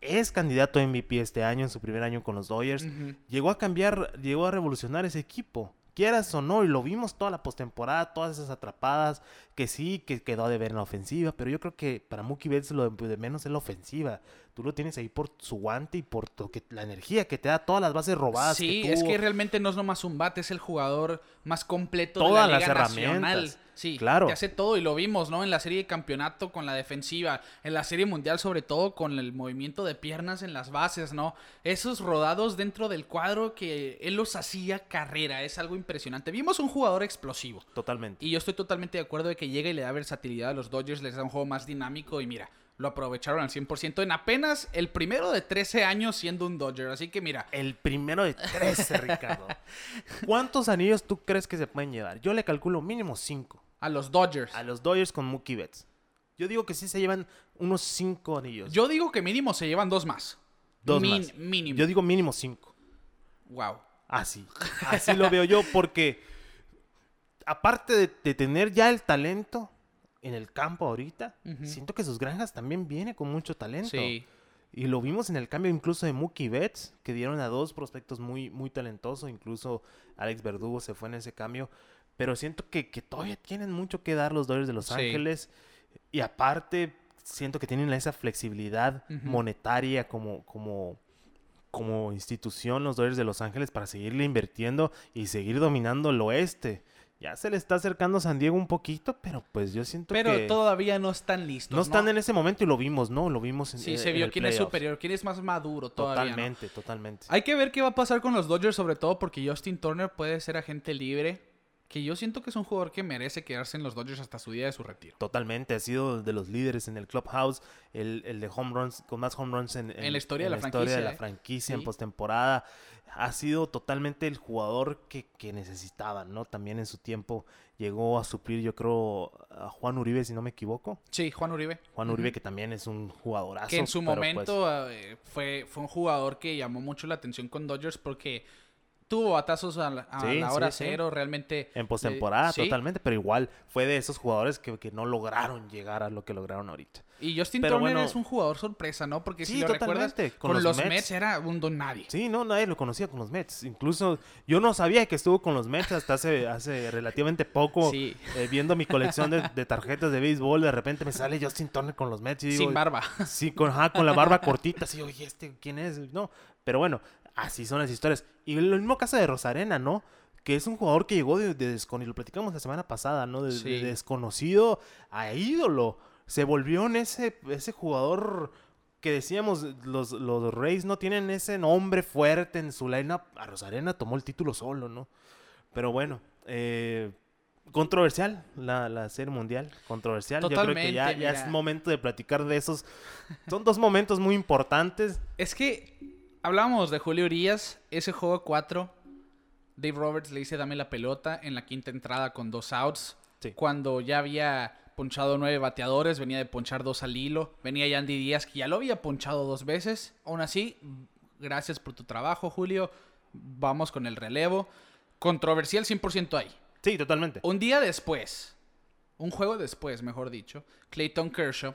Es candidato a MVP este año, en su primer año con los Dodgers. Llegó a cambiar, llegó a revolucionar ese equipo. Quieras o no, y lo vimos toda la postemporada, todas esas atrapadas, que sí, que quedó de ver en la ofensiva, pero yo creo que para Mookie Betts lo de, menos es la ofensiva. Tú lo tienes ahí por su guante y por que, la energía que te da todas las bases robadas. Sí, que es que realmente no es nomás un bate, es el jugador más completo Todas de la las Liga herramientas. Nacional. Sí, Claro. que hace todo y lo vimos, ¿no? En la serie de campeonato con la defensiva, en la serie mundial sobre todo con el movimiento de piernas en las bases, ¿no? Esos rodados dentro del cuadro que él los hacía carrera, es algo impresionante. Vimos un jugador explosivo. Totalmente. Y yo estoy totalmente de acuerdo de que llega y le da versatilidad a los Dodgers, les da un juego más dinámico y mira, lo aprovecharon al 100% en apenas el primero de 13 años siendo un Dodger. Así que mira, El primero de 13, Ricardo. ¿Cuántos anillos tú crees que se pueden llevar? Yo le calculo mínimo 5 a los Dodgers. a los Dodgers con Mookie Betts. Yo digo que sí se llevan unos 5 anillos. Yo digo que mínimo se llevan dos más. Dos Min- más. Mínimo. Yo digo mínimo 5. Wow. Así. Así lo veo yo porque aparte de, de tener ya el talento en el campo ahorita, siento que sus granjas también viene con mucho talento. Sí. Y lo vimos en el cambio incluso de Mookie Betts, que dieron a dos prospectos muy, muy talentosos. Incluso Alex Verdugo se fue en ese cambio. Pero siento que, que todavía tienen mucho que dar los Dodgers de Los Sí. Ángeles. Y aparte, siento que tienen esa flexibilidad monetaria como, como, como institución los Dodgers de Los Ángeles para seguirle invirtiendo y seguir dominando el oeste. Ya se le está acercando San Diego un poquito, pero pues yo siento Pero que todavía no están listos. no están en ese momento y lo vimos, ¿no? Lo vimos en Sí, en- se en vio el quién es superior, quién es más maduro todavía. ¿no? Totalmente, totalmente. Hay que ver qué va a pasar con los Dodgers, sobre todo porque Justin Turner puede ser agente libre. Que yo siento que es un jugador que merece quedarse en los Dodgers hasta su día de su retiro. Totalmente, ha sido de los líderes en el clubhouse, el, el de home runs, con más home runs en, En la historia de la historia de franquicia, la ¿eh? franquicia en Sí. postemporada. Ha sido totalmente el jugador que, que necesitaban, ¿no? También en su tiempo llegó a suplir, yo creo, a Juan Uribe, si no me equivoco. Sí, Juan Uribe. Juan. Uribe, que también es un jugadorazo. Que en su pues, momento eh, fue, fue un jugador que llamó mucho la atención con Dodgers porque tuvo batazos a la, a Sí, la hora sí, sí. cero, realmente. en postemporada, eh, sí. totalmente, pero igual fue de esos jugadores que, que no lograron llegar a lo que lograron ahorita. Y Justin Pero Turner bueno- es un jugador sorpresa, ¿no? Porque si lo recuerdas, con, con los, los Mets. Mets. era un don nadie. Sí, no, nadie lo conocía con los Mets. Incluso yo no sabía que estuvo con los Mets hasta hace, hace relativamente poco. Sí. eh, viendo mi colección de, de tarjetas de béisbol, de repente me sale Justin Turner con los Mets. Y digo, Sin barba. Sí, con, ajá, con la barba cortita. Así, oye, ¿este quién es? No, pero bueno, así son las historias. Y el mismo caso de Rosarena, ¿no? Que es un jugador que llegó de, de descon- y lo platicamos la semana pasada, ¿no? De, desconocido a ídolo. Se volvió en ese, ese jugador que decíamos, los, los Rays no tienen ese nombre fuerte en su lineup. A Rosarena tomó el título solo, ¿no? Pero bueno, eh, controversial la, la serie mundial, controversial. Yo creo que ya, Totalmente, ya es momento de platicar de esos. Son dos momentos muy importantes. Es que hablábamos de Julio Urias, ese juego 4. Dave Roberts le dice dame la pelota en la quinta entrada con dos outs. Sí. Cuando ya había ponchado nueve bateadores, venía de ponchar dos al hilo. Venía Yandy Díaz, que ya lo había ponchado dos veces. Aún así, gracias por tu trabajo, Julio. Vamos con el relevo. Controversial 100% ahí. Sí, totalmente. Un día después, un juego después, mejor dicho, Clayton Kershaw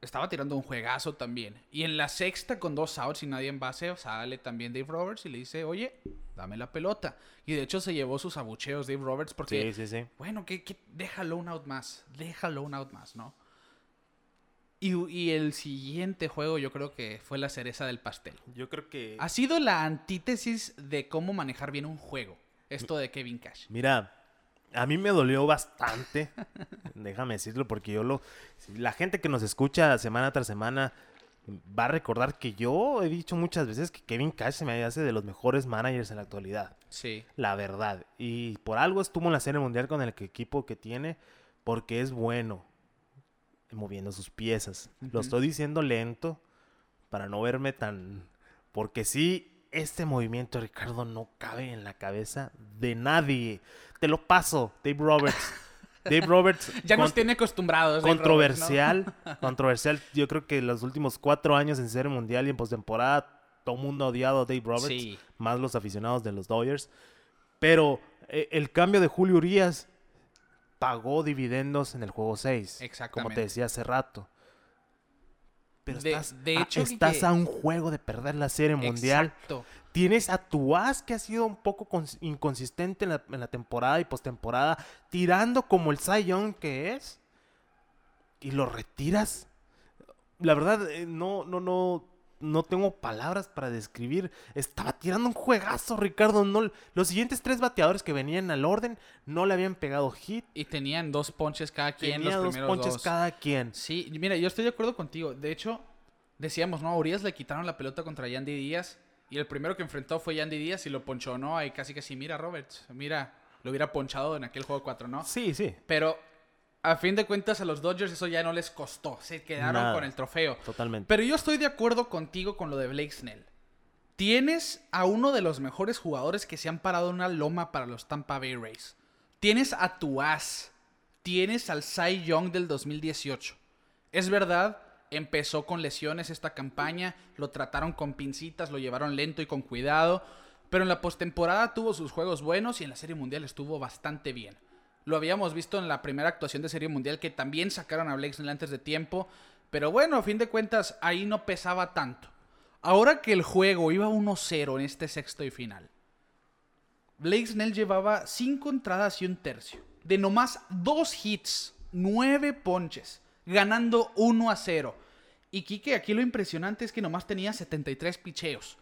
estaba tirando un juegazo también. Y en la sexta, con dos outs y nadie en base, sale también Dave Roberts y le dice, oye, dame la pelota. Y de hecho se llevó sus abucheos Dave Roberts porque, Sí, sí, sí. bueno, que, que déjalo un out más, déjalo un out más, ¿no? Y, y el siguiente juego yo creo que fue la cereza del pastel. Yo creo que. Ha sido la antítesis de cómo manejar bien un juego. Esto de Kevin Cash. Mira, a mí me dolió bastante. déjame decirlo, porque yo lo. La gente que nos escucha semana tras semana va a recordar que yo he dicho muchas veces que Kevin Cash se me hace de los mejores managers en la actualidad. Sí. La verdad. Y por algo estuvo en la serie mundial con el equipo que tiene, porque es bueno moviendo sus piezas. Lo estoy diciendo lento para no verme tan... Porque sí, este movimiento, Ricardo, no cabe en la cabeza de nadie. Te lo paso, Dave Roberts. Dave Roberts. Ya nos tiene acostumbrados. Controversial. Controversial. Yo creo que los últimos cuatro años en Serie Mundial y en postemporada, todo el mundo ha odiado a Dave Roberts. Sí. Más los aficionados de los Dodgers. Pero eh, el cambio de Julio Urias pagó dividendos en el juego 6. Como Exactamente. te decía hace rato. Pero De- estás, de a- hecho, estás Quique- a un juego de perder la Serie. Mundial. Exacto. Tienes a tu as que ha sido un poco cons- inconsistente en la, en la temporada y postemporada, tirando como el Cy Young que es, y lo retiras. La verdad, eh, no, no, no, no tengo palabras para describir. Estaba tirando un juegazo, Ricardo. No, los siguientes tres bateadores que venían al orden no le habían pegado hit. Y tenían dos ponches cada quien. Los dos ponches dos. cada quien. Sí, mira, yo estoy de acuerdo contigo. De hecho, decíamos, ¿no? A Urias le quitaron la pelota contra Yandy Díaz. Y el primero que enfrentó fue Yandy Díaz y lo ponchó, ¿no? Ahí casi que sí, mira, Roberts, mira, lo hubiera ponchado en aquel juego 4, ¿no? Sí, sí, Pero a fin de cuentas a los Dodgers eso ya no les costó. Se quedaron Nada. con el trofeo. totalmente. Pero yo estoy de acuerdo contigo con lo de Blake Snell. Tienes a uno de los mejores jugadores que se han parado en una loma para los Tampa Bay Rays. Tienes a tu as. Tienes al Cy Young del 2018. Es verdad, empezó con lesiones esta campaña, lo trataron con pincitas, lo llevaron lento y con cuidado, pero en la postemporada tuvo sus juegos buenos y en la Serie Mundial estuvo bastante bien. Lo habíamos visto en la primera actuación de Serie Mundial que también sacaron a Blake Snell antes de tiempo, pero bueno, a fin de cuentas ahí no pesaba tanto. Ahora que el juego iba 1-0 en este sexto y final, Blake Snell llevaba 5 entradas y un tercio, de nomás 2 hits, 9 ponches, ganando 1 a 0. Y Kike, aquí lo impresionante es que nomás tenía 73 picheos.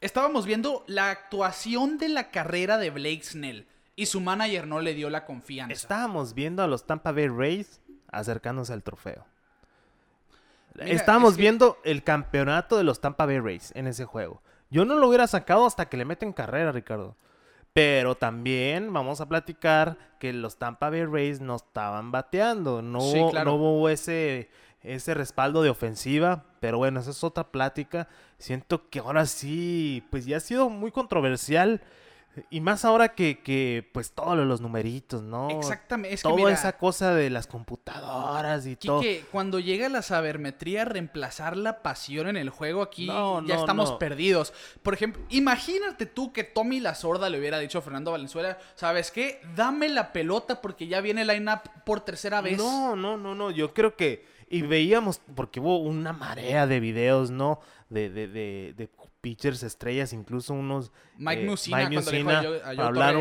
Estábamos viendo la actuación de la carrera de Blake Snell y su manager no le dio la confianza. Estábamos viendo a los Tampa Bay Rays acercándose al trofeo. Mira, Estábamos es que- viendo el campeonato de los Tampa Bay Rays en ese juego. Yo no lo hubiera sacado hasta que le meten carrera, Ricardo. Pero también vamos a platicar que los Tampa Bay Rays no estaban bateando. No, Sí, hubo- claro. no hubo ese, ese respaldo de ofensiva. Pero bueno, esa es otra plática. Siento que ahora sí, pues ya ha sido muy controversial. Y más ahora que, que pues todos los numeritos, ¿no? Exactamente, es que Toda mira, esa cosa de las computadoras y todo. Quique, cuando llega la sabermetría a reemplazar la pasión en el juego, aquí No, ya no, estamos no. perdidos. Por ejemplo, imagínate tú que Tommy La Sorda le hubiera dicho a Fernando Valenzuela, ¿sabes qué? Dame la pelota porque ya viene el line-up por tercera vez. No, no, no, no. Yo creo que. Y veíamos, porque hubo una marea de videos, ¿no? De, de, de, de pitchers estrellas, incluso unos... Mike eh, Mussina, para, hablar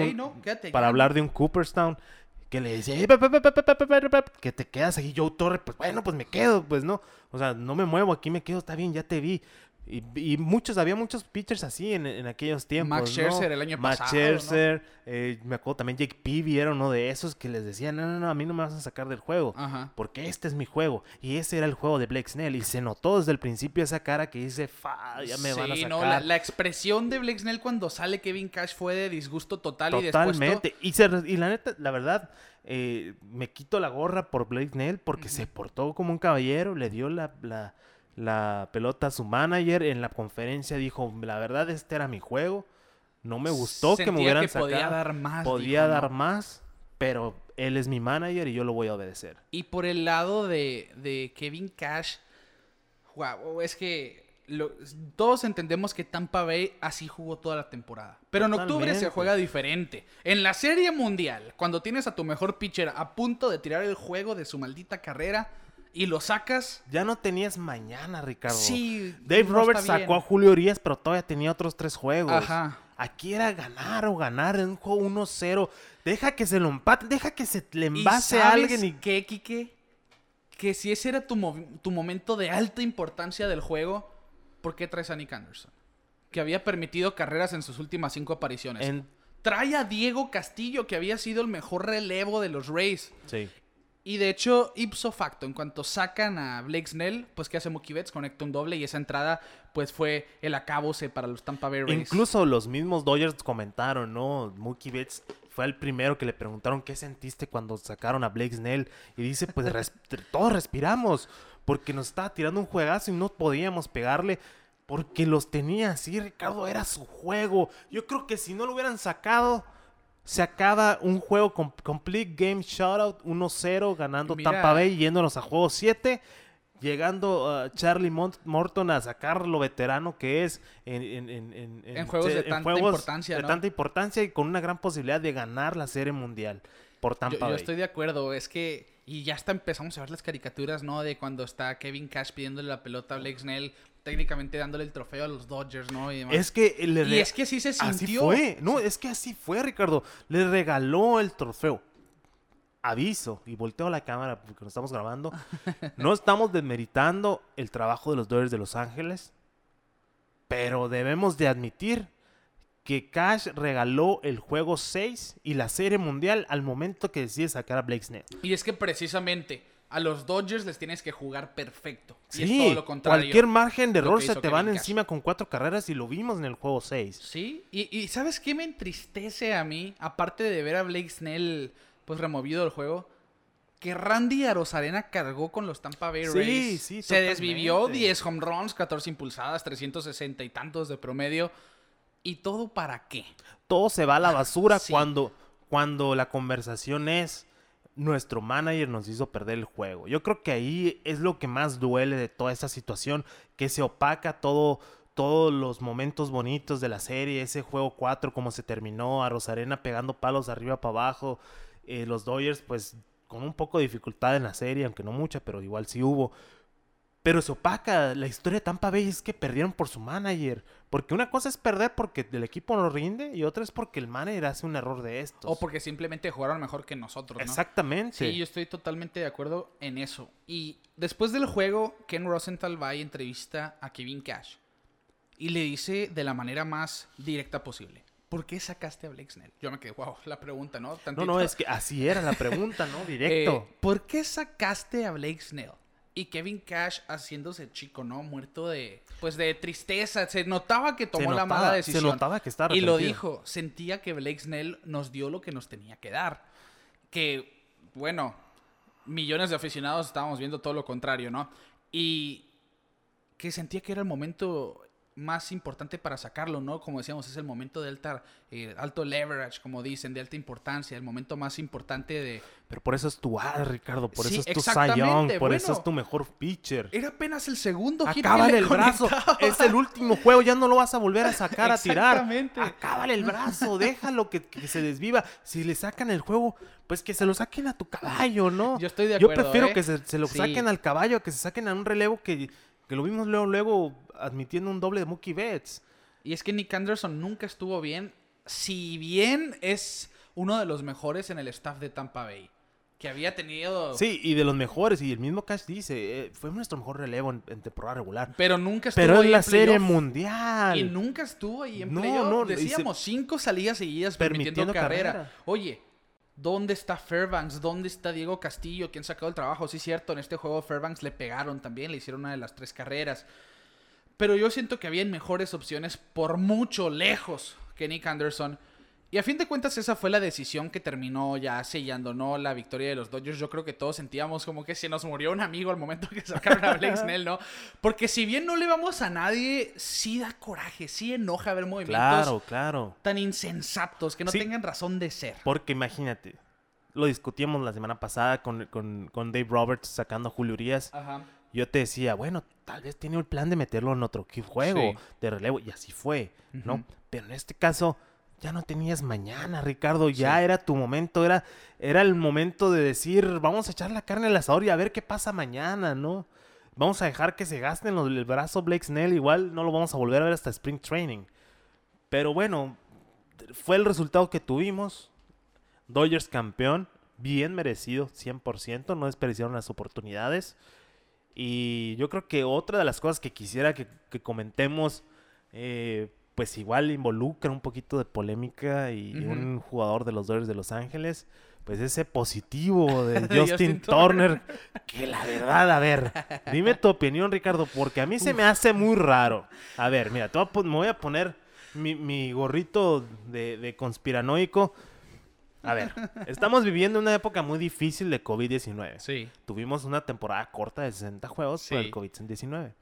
para hablar de un Cooperstown que le dice, hey, que te quedas aquí, Joe Torre, pues bueno, pues me quedo, pues no, o sea, no me muevo, aquí me quedo, está bien, ya te vi, y, y muchos, había muchos pitchers así en, en aquellos tiempos. Max ¿no? Scherzer el año Max pasado, ¿no? Scherzer, eh, me acuerdo también Jake Peavy era uno de esos que les decían, no, no, no, a mí no me vas a sacar del juego. Ajá. Porque este es mi juego. Y ese era el juego de Blake Snell. Y se notó desde el principio esa cara que dice, fa, ya me van a Sí, sacar. no, la, la expresión de Blake Snell cuando sale Kevin Cash fue de disgusto total y después Totalmente. Y, se re- y la neta, la verdad, eh, me quito la gorra por Blake Snell porque se portó como un caballero, le dio la, la, la pelota a su manager. En la conferencia dijo, la verdad, este era mi juego. No me gustó que me hubieran que podía dar más, Podía dar ¿no? más, pero él es mi manager y yo lo voy a obedecer. Y por el lado de, de Kevin Cash, wow, es que lo- todos entendemos que Tampa Bay así jugó toda la temporada. Pero en octubre se juega diferente. En la Serie Mundial, cuando tienes a tu mejor pitcher a punto de tirar el juego de su maldita carrera y lo sacas, Ya no tenías mañana, Ricardo. sí. Dave no Roberts sacó a Julio Urias, pero todavía tenía otros tres juegos. Ajá. Aquí era ganar o ganar en un juego 1-0. Deja que se lo empate, deja que se le ¿Y envase a alguien y qué, Quique? Que si ese era tu, tu momento de alta importancia del juego, ¿por qué traes a Nick Anderson? Que había permitido carreras en sus últimas cinco apariciones. En- Trae a Diego Castillo, que había sido el mejor relevo de los Rays. Sí. Y de hecho, ipso facto, en cuanto sacan a Blake Snell, pues ¿qué hace Mookie Betts? Conecta un doble y esa entrada, pues fue el acabose para los Tampa Bay Rays. Incluso los mismos Dodgers comentaron, ¿no? Mookie Betts fue el primero que le preguntaron qué sentiste cuando sacaron a Blake Snell. Y dice, pues todos respiramos, porque nos estaba tirando un juegazo y no podíamos pegarle. Porque los tenía así, Ricardo, era su juego. Yo creo que si no lo hubieran sacado, se acaba un juego com- complete game shutout 1-0 ganando Mira. Tampa Bay yéndonos a juego 7. Llegando uh, Charlie Mont- Morton a sacar lo veterano que es en, en- en- en- juegos de tanta importancia, de tanta importancia y con una gran posibilidad de ganar la serie mundial por Yo, Tampa yo Bay. estoy de acuerdo, es que... Y ya hasta empezamos a ver las caricaturas, ¿no? De cuando está Kevin Cash pidiéndole la pelota a Blake Snell, técnicamente dándole el trofeo a los Dodgers, ¿no? Y, demás. Es que le Y re- es que sí se Así sintió. fue, no, es que así fue, Ricardo. Le regaló el trofeo. Aviso, y volteo la cámara porque nos estamos grabando. No estamos demeritando el trabajo de los Dodgers de Los Ángeles, pero debemos de admitir que Cash regaló el juego 6 y la serie mundial al momento que decide sacar a Blake Snell. Y es que precisamente a los Dodgers les tienes que jugar perfecto. Y es Sí, todo lo contrario. cualquier margen de error se te van Cash. encima con cuatro carreras y lo vimos en el juego 6. Sí, y, y ¿sabes qué me entristece a mí? Aparte de ver a Blake Snell pues removido del juego, que Randy Arozarena cargó con los Tampa Bay Sí, Rays. sí, Se desvivió totalmente. 10 home runs, 14 impulsadas, 360 y tantos de promedio. ¿Y todo para qué? todo se va a la basura Sí. cuando, cuando la conversación es nuestro manager nos hizo perder el juego. Yo creo que ahí es lo que más duele de toda esta situación, que se opaca todo todos los momentos bonitos de la serie, ese juego 4 como se terminó, a Rosarena pegando palos arriba para abajo, eh, los Dodgers pues con un poco de dificultad en la serie, aunque no mucha, pero igual sí hubo. Pero se opaca. La historia de Tampa Bay es que perdieron por su manager. Porque una cosa es perder porque el equipo no rinde y otra es porque el manager hace un error de estos. O porque simplemente jugaron mejor que nosotros, ¿no? Exactamente. Sí, yo estoy totalmente de acuerdo en eso. Y después del juego, Ken Rosenthal va y entrevista a Kevin Cash. Y le dice de la manera más directa posible. ¿Por qué sacaste a Blake Snell? Yo me quedé, wow, la pregunta, ¿no? No, no, es que así era la pregunta, ¿no? Directo. Eh, ¿Por qué sacaste a Blake Snell? Y Kevin Cash haciéndose chico, ¿no? Muerto de, pues de tristeza. Se notaba que tomó Se la mala se decisión. notaba que estaba Y lo dijo. Sentía que Blake Snell nos dio lo que nos tenía que dar. Que, bueno, millones de aficionados estábamos viendo todo lo contrario, ¿no? Y que sentía que era el momento más importante para sacarlo, ¿no? Como decíamos, es el momento de alta, eh, alto leverage, como dicen, de alta importancia, el momento más importante de... Pero por eso es tu A, Ricardo. Por Sí, eso es tu Young, Por eso es tu mejor pitcher. Era apenas el segundo hit Acábale le el brazo. Es el último juego. Ya no lo vas a volver a sacar a tirar. Exactamente. Acábale el brazo. Déjalo que, que se desviva. Si le sacan el juego, pues que se lo saquen a tu caballo, ¿no? Yo estoy de Yo acuerdo, prefiero ¿eh? que se, se lo Sí. saquen al caballo, que se saquen a un relevo que, que lo vimos luego, luego admitiendo un doble de Mookie Betts. Y es que Nick Anderson nunca estuvo bien, si bien es uno de los mejores en el staff de Tampa Bay. Que había tenido... Sí, y de los mejores. Y el mismo Cash dice, eh, fue nuestro mejor relevo en, en temporada regular. Pero nunca estuvo Pero ahí es la en serie mundial. Y nunca estuvo ahí en No, playoff. no, se- Decíamos, cinco salidas seguidas permitiendo, Permitiendo carrera. carrera. Oye, ¿dónde está Fairbanks? ¿Dónde está Diego Castillo? ¿Quién sacó el trabajo? Sí, cierto, en este juego Fairbanks le pegaron también, le hicieron una de las tres carreras. Pero yo siento que habían mejores opciones por mucho lejos que Nick Anderson. Y a fin de cuentas esa fue la decisión que terminó ya sellando, ¿no? La victoria de los Dodgers. Yo creo que todos sentíamos como que se nos murió un amigo al momento que sacaron a Blake Snell, ¿no? Porque si bien no le vamos a nadie, sí da coraje, sí enoja ver movimientos Claro, claro. tan insensatos que no Sí. tengan razón de ser. Porque imagínate, lo discutíamos la semana pasada con, con, con Dave Roberts sacando a Julio Urias. Ajá. Yo te decía, bueno, tal vez tiene el plan de meterlo en otro juego Sí. de relevo. Y así fue, ¿no? Pero en este caso, ya no tenías mañana, Ricardo. Ya Sí. era tu momento, era, era el momento de decir, vamos a echar la carne al asador y a ver qué pasa mañana, ¿no? Vamos a dejar que se gasten los, el brazo Blake Snell. Igual no lo vamos a volver a ver hasta Spring Training. Pero bueno, fue el resultado que tuvimos. Dodgers campeón, bien merecido, 100%, no desperdiciaron las oportunidades. Y yo creo que otra de las cosas que quisiera que, que comentemos, eh, pues igual involucra un poquito de polémica y un jugador de los Dodgers de Los Ángeles, pues ese positivo de Justin Justin Turner, que la verdad, a ver, dime tu opinión Ricardo, porque a mí se me hace muy raro. A ver, mira, te voy a me voy a poner mi, mi gorrito de, de conspiranoico. A ver, estamos viviendo una época muy difícil de COVID-19. Sí. Tuvimos una temporada corta de 60 juegos por Sí. el COVID-19.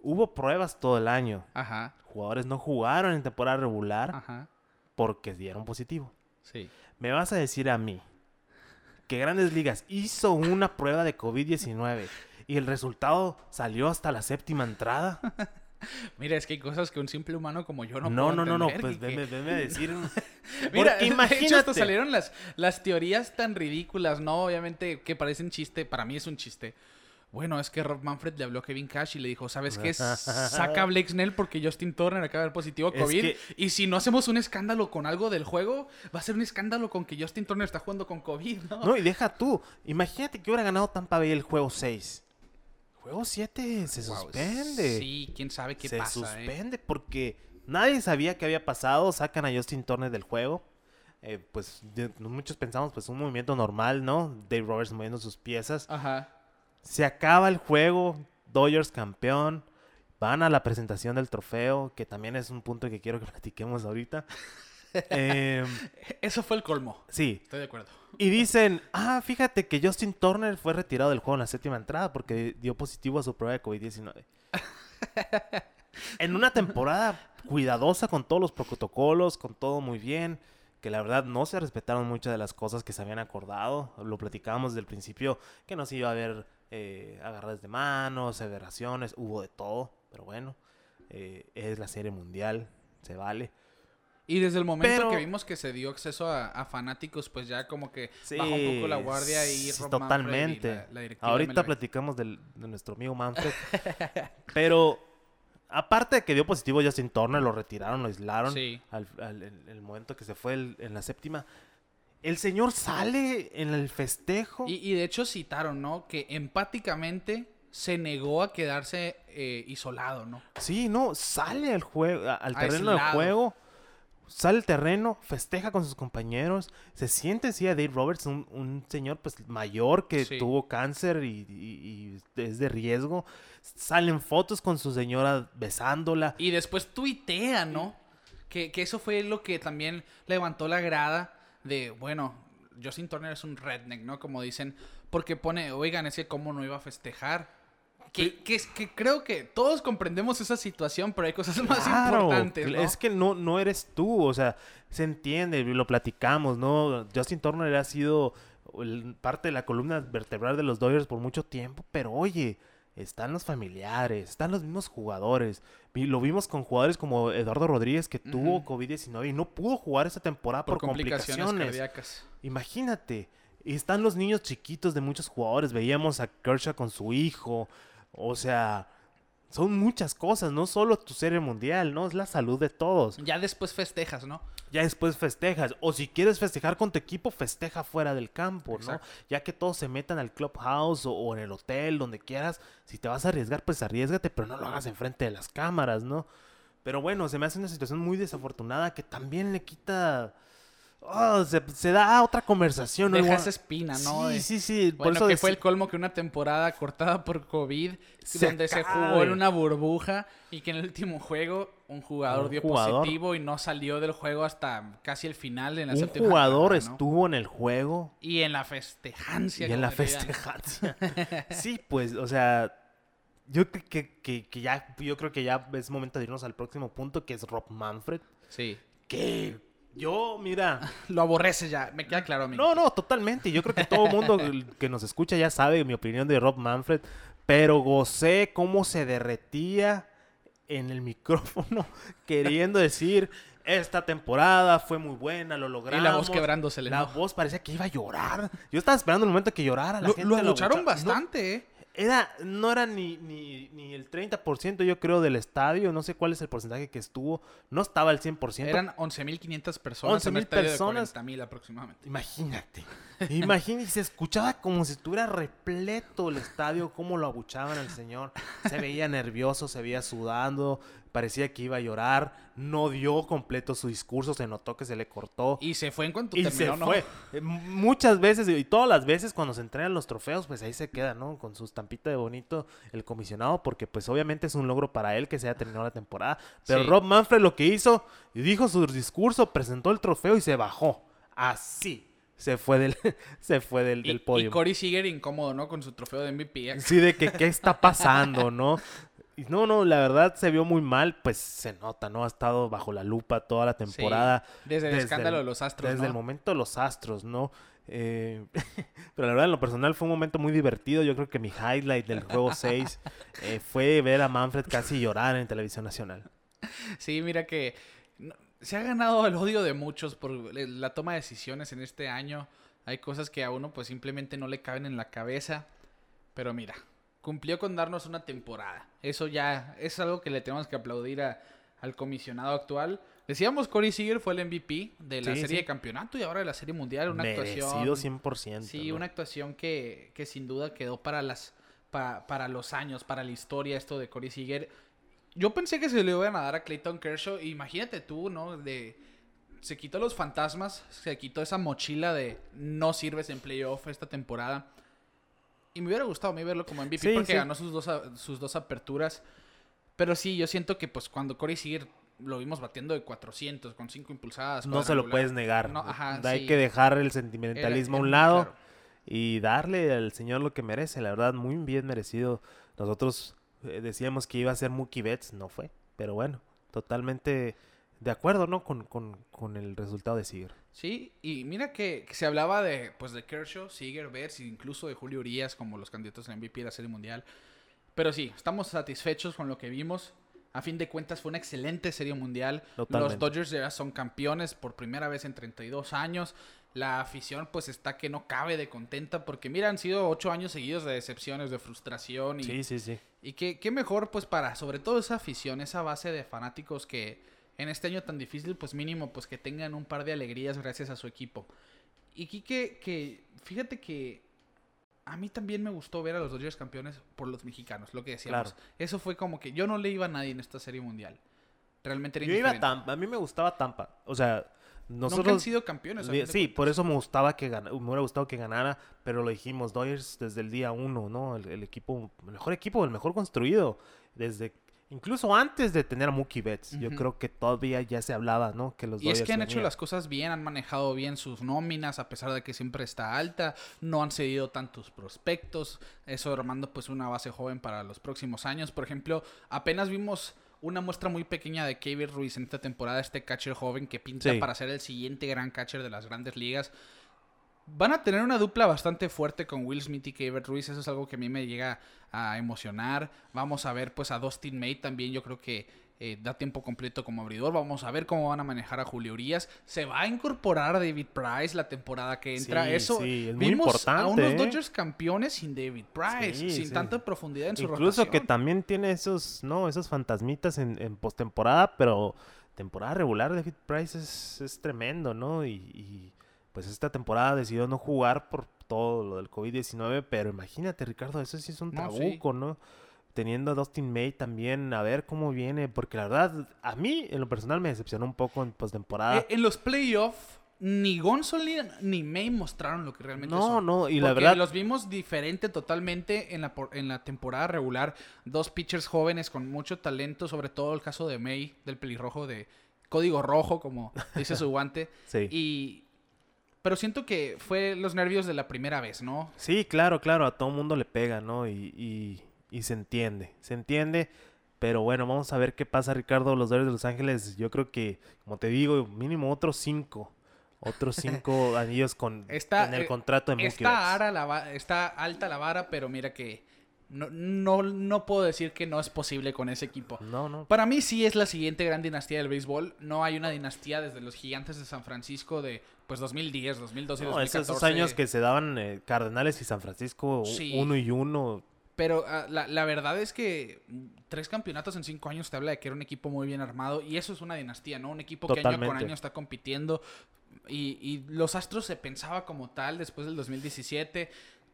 Hubo pruebas todo el año. Ajá. Jugadores no jugaron en temporada regular Ajá. porque dieron positivo. Sí. me vas a decir a mí que Grandes Ligas hizo una prueba de COVID-19 y el resultado salió hasta la séptima entrada. Mira, es que hay cosas que un simple humano como yo no No, puedo no, no, no, entender, pues veme, veme a decir. Mira, Porque de hecho, hasta imagínate. salieron las, las teorías tan ridículas, ¿no? Obviamente que parecen chiste, para mí es un chiste. Bueno, es que Rob Manfred le habló a Kevin Cash y le dijo, ¿sabes qué? Saca a Blake Snell porque Justin Turner acaba de dar positivo a Es COVID. que- Y si no hacemos un escándalo con algo del juego, va a ser un escándalo con que Justin Turner está jugando con COVID, ¿no? No, y deja tú. Imagínate que hubiera ganado Tampa Bay el juego 6. Juego 7 se Wow, suspende. Sí, quién sabe qué se pasa, ¿eh? suspende porque nadie sabía qué había pasado. Sacan a Justin Turner del juego. Eh, pues muchos pensamos, pues un movimiento normal, ¿no? Dave Roberts moviendo sus piezas. Ajá. Se acaba el juego. Dodgers campeón. Van a la presentación del trofeo, que también es un punto que quiero que platiquemos ahorita. Em, Eso fue el colmo. sí, Estoy de acuerdo. y dicen, ah, fíjate que Justin Turner fue retirado del juego en la séptima entrada porque dio positivo a su prueba de COVID-19. en una temporada cuidadosa con todos los protocolos, con todo muy bien, que la verdad no se respetaron muchas de las cosas que se habían acordado. Lo platicábamos desde el principio, que no se iba a haber eh, agarradas de manos, severaciones, hubo de todo, pero bueno, eh, es la serie mundial, se vale. Y desde el momento Pero- que vimos que se dio acceso a, a fanáticos, pues ya como que Sí, bajó un poco la guardia y sí, Rob Manfred y totalmente. la- la Ahorita platicamos del- de nuestro amigo Manfred. Pero aparte de que dio positivo Justin Turner, lo retiraron, lo aislaron Sí. al, al- el, el momento que se fue el- en la séptima. El señor sale en el festejo. Y, y de hecho citaron, ¿no? Que empáticamente se negó a quedarse eh, isolado, ¿no? Sí, no, sale al juego, al terreno del juego. Sale al terreno, festeja con sus compañeros. Se siente, sí, a Dave Roberts, un, un señor pues mayor que Sí. tuvo cáncer y, y- y es de riesgo. Salen fotos con su señora besándola. Y después tuitea, ¿no? Que, que eso fue lo que también levantó la grada de, bueno, Justin Turner es un redneck, ¿no? Como dicen, porque pone, oigan, ese cómo no iba a festejar. Que, que, que creo que todos comprendemos esa situación, pero hay cosas más Claro, importantes, ¿no? Es que no, no eres tú, o sea, se entiende, lo platicamos, ¿no? Justin Turner ha sido parte de la columna vertebral de los Dodgers por mucho tiempo, pero oye, están los familiares, están los mismos jugadores. Lo vimos con jugadores como Eduardo Rodríguez que tuvo Ujú. COVID-19 y no pudo jugar esa temporada por, por, complicaciones, complicaciones. cardíacas. Imagínate. Y están los niños chiquitos de muchos jugadores. Veíamos a Kershaw con su hijo. O sea, son muchas cosas. No solo tu serie mundial, ¿no? Es la salud de todos. Ya después festejas, ¿no? Ya después festejas. O si quieres festejar con tu equipo, festeja fuera del campo, ¿no? Ya que todos se metan al clubhouse o, o en el hotel, donde quieras. Si te vas a arriesgar, pues arriesgate, pero no lo hagas enfrente de las cámaras, ¿no? Pero bueno, se me hace una situación muy desafortunada que también le quita... Oh, se, se da otra conversación. ¿no? Deja Igual- esa espina, ¿no? Sí, sí, sí. Por Bueno, eso que fue el colmo que una temporada cortada por COVID, Se donde se jugó en una burbuja y que en el último juego un jugador Un dio jugador- positivo y no salió del juego hasta casi el final en la un jugador ¿no? estuvo en el juego Y en la festejancia. y en la festejancia. sí, pues, o sea, yo que, que, que ya, yo creo que ya es momento de irnos al próximo punto, que es Rob Manfred. Sí. Que yo, mira, Lo aborrece ya, me queda claro a mí. no, no, totalmente. Yo creo que todo el mundo que nos escucha ya sabe mi opinión de Rob Manfred, pero gocé cómo se derretía en el micrófono queriendo decir esta temporada fue muy buena, lo y logramos. la voz quebrándosele. La voz parecía que iba a llorar. Yo estaba esperando el momento que llorara. La Lo, gente lo lo abucharon abuchaba. No, bastante, ¿eh? Era, no era ni, ni, ni el 30% yo creo del estadio. No sé cuál es el porcentaje que estuvo. No estaba al 100%. Eran 11.500 personas. en un 11,000 estadio de personas. 40.000 aproximadamente. Imagínate. Imagínate, se escuchaba como si estuviera repleto el estadio, cómo lo abuchaban al señor. Se veía nervioso, se veía sudando, parecía que iba a llorar. No dio completo su discurso, se notó que se le cortó. Y se fue en cuanto Y terminó, se ¿no? fue. Muchas veces, y todas las veces cuando se entregan los trofeos, pues ahí se queda, ¿no? Con su estampita de bonito el comisionado, porque pues obviamente es un logro para él que se haya terminado la temporada. Pero Sí. Rob Manfred lo que hizo, dijo su discurso, presentó el trofeo y se bajó. Así. Se fue del, se fue del, Y, del y podio. Corey Seager incómodo, ¿no? Con su trofeo de MVP. Sí, de que qué está pasando, ¿no? Y no, no, la verdad se vio muy mal, pues se nota, ¿no? Ha estado bajo la lupa toda la temporada. desde el escándalo de los Astros, Desde ¿no? el momento de los Astros, ¿no? Eh, pero la verdad, en lo personal fue un momento muy divertido. Yo creo que mi highlight del juego 6 eh, fue ver a Manfred casi llorar en televisión nacional. Sí, mira que se ha ganado el odio de muchos por el- la toma de decisiones en este año. Hay cosas que a uno pues simplemente no le caben en la cabeza. Pero mira, cumplió con darnos una temporada. Eso ya es algo que le tenemos que aplaudir a- al comisionado actual. Decíamos, Corey Seager fue el MVP de la Sí, serie sí. de campeonato y ahora de la serie mundial. Una Merecido actuación 100%. Sí, ¿no? una actuación que, que sin duda quedó para las pa- para los años, para la historia esto de Corey Seager. Yo pensé que se le iban a dar a Clayton Kershaw. Imagínate tú, ¿no? De se quitó los fantasmas, se quitó esa mochila de no sirves en playoff esta temporada. Y me hubiera gustado a mí verlo como MVP Sí, porque sí. ganó sus dos, sus dos aperturas. Pero sí, yo siento que pues cuando Corey Seager lo vimos batiendo de 400 con 5 impulsadas. No se lo puedes negar. No, ajá, Hay sí. que dejar el Era- sentimentalismo a un lado claro. y darle al señor lo que merece. La verdad, muy bien merecido. Nosotros eh, decíamos que iba a ser Mookie Betts, no fue. Pero bueno, totalmente de acuerdo, ¿no? Con, con- con el resultado de Seager. Sí, y mira que, que se hablaba de, pues, de Kershaw, Seager, Betts, incluso de Julio Urias como los candidatos a MVP de la Serie Mundial. Pero sí, estamos satisfechos con lo que vimos. A fin de cuentas fue una excelente Serie Mundial. Los. Dodgers ya son campeones por primera vez en 32 años. La afición pues está que no cabe de contenta porque mira, han sido ocho años seguidos de decepciones, de frustración y, Sí, sí, sí. y qué, qué mejor, pues, para sobre todo esa afición, esa base de fanáticos que en este año tan difícil, pues mínimo, pues que tengan un par de alegrías gracias a su equipo. Y Quique, que fíjate que a mí también me gustó ver a los Dodgers campeones por los mexicanos, lo que decíamos. Claro. Eso fue como que yo no le iba a nadie en esta serie mundial. Realmente era Yo iba a. Tampa. A mí me gustaba Tampa. O sea, Nunca han nosotros... sido campeones. Sí, por eso me gustaba que me hubiera gustado que ganara, pero lo dijimos, Dodgers desde el día uno, ¿no? El, el equipo, el mejor equipo, el mejor construido, desde incluso antes de tener a Mookie Betts. Yo creo que todavía ya se hablaba, ¿no? Que los Y es que han hecho las cosas bien, han manejado bien sus nóminas, a pesar de que siempre está alta, no han cedido tantos prospectos, eso armando pues una base joven para los próximos años. Por ejemplo, apenas vimos una muestra muy pequeña de Kevin Ruiz en esta temporada, este catcher joven que pinta Sí. para ser el siguiente gran catcher de las grandes ligas. Van a tener una dupla bastante fuerte con Will Smith y Kevin Ruiz. Eso es algo que a mí me llega a emocionar. Vamos a ver pues a Dustin May también. Yo creo que eh, da tiempo completo como abridor. Vamos a ver cómo van a manejar a Julio Urias. Se va a incorporar a David Price la temporada que entra. Sí, Eso sí, es muy vimos a importante, unos ¿eh? Dodgers campeones sin David Price, Sí, sin tanta profundidad en su Incluso que rotación. también tiene esos, ¿no? Esos fantasmitas en, en postemporada, pero temporada regular David Price es, es tremendo, ¿no? Y, y, pues esta temporada decidió no jugar por todo lo del COVID-19, pero imagínate, Ricardo, eso sí es un No, sí. trabuco, ¿no? Teniendo a Dustin May también, a ver cómo viene, porque la verdad, a mí en lo personal me decepcionó un poco en postemporada. Eh, en los playoffs, ni Gonsolin ni May mostraron lo que realmente No, son. no, y la verdad- los vimos diferente totalmente en la, en la temporada regular. Dos pitchers jóvenes con mucho talento, sobre todo el caso de May, del pelirrojo de código rojo, como dice su guante. Sí. Y... Pero siento que fue los nervios de la primera vez, ¿no? Sí, claro, claro, a todo mundo le pega, ¿no? Y, y, y se entiende, se entiende. Pero bueno, vamos a ver qué pasa, Ricardo. Los Dodgers de Los Ángeles, yo creo que, como te digo, mínimo otros cinco. Otros cinco anillos con, Está, en el eh, contrato de Está, la está alta la vara, pero mira que no, no, no puedo decir que no es posible con ese equipo. No, no. Para mí sí es la siguiente gran dinastía del béisbol. No hay una dinastía desde los gigantes de San Francisco de pues 2010, 2012 y No, 2014. esos, años que se daban eh, Cardenales y San Francisco, Sí. uno y uno. Pero ah, la, la verdad es que tres campeonatos en cinco años te habla de que era un equipo muy bien armado y eso es una dinastía, ¿no? Un equipo que año con año está compitiendo y, y los Astros se pensaba como tal después del 2017,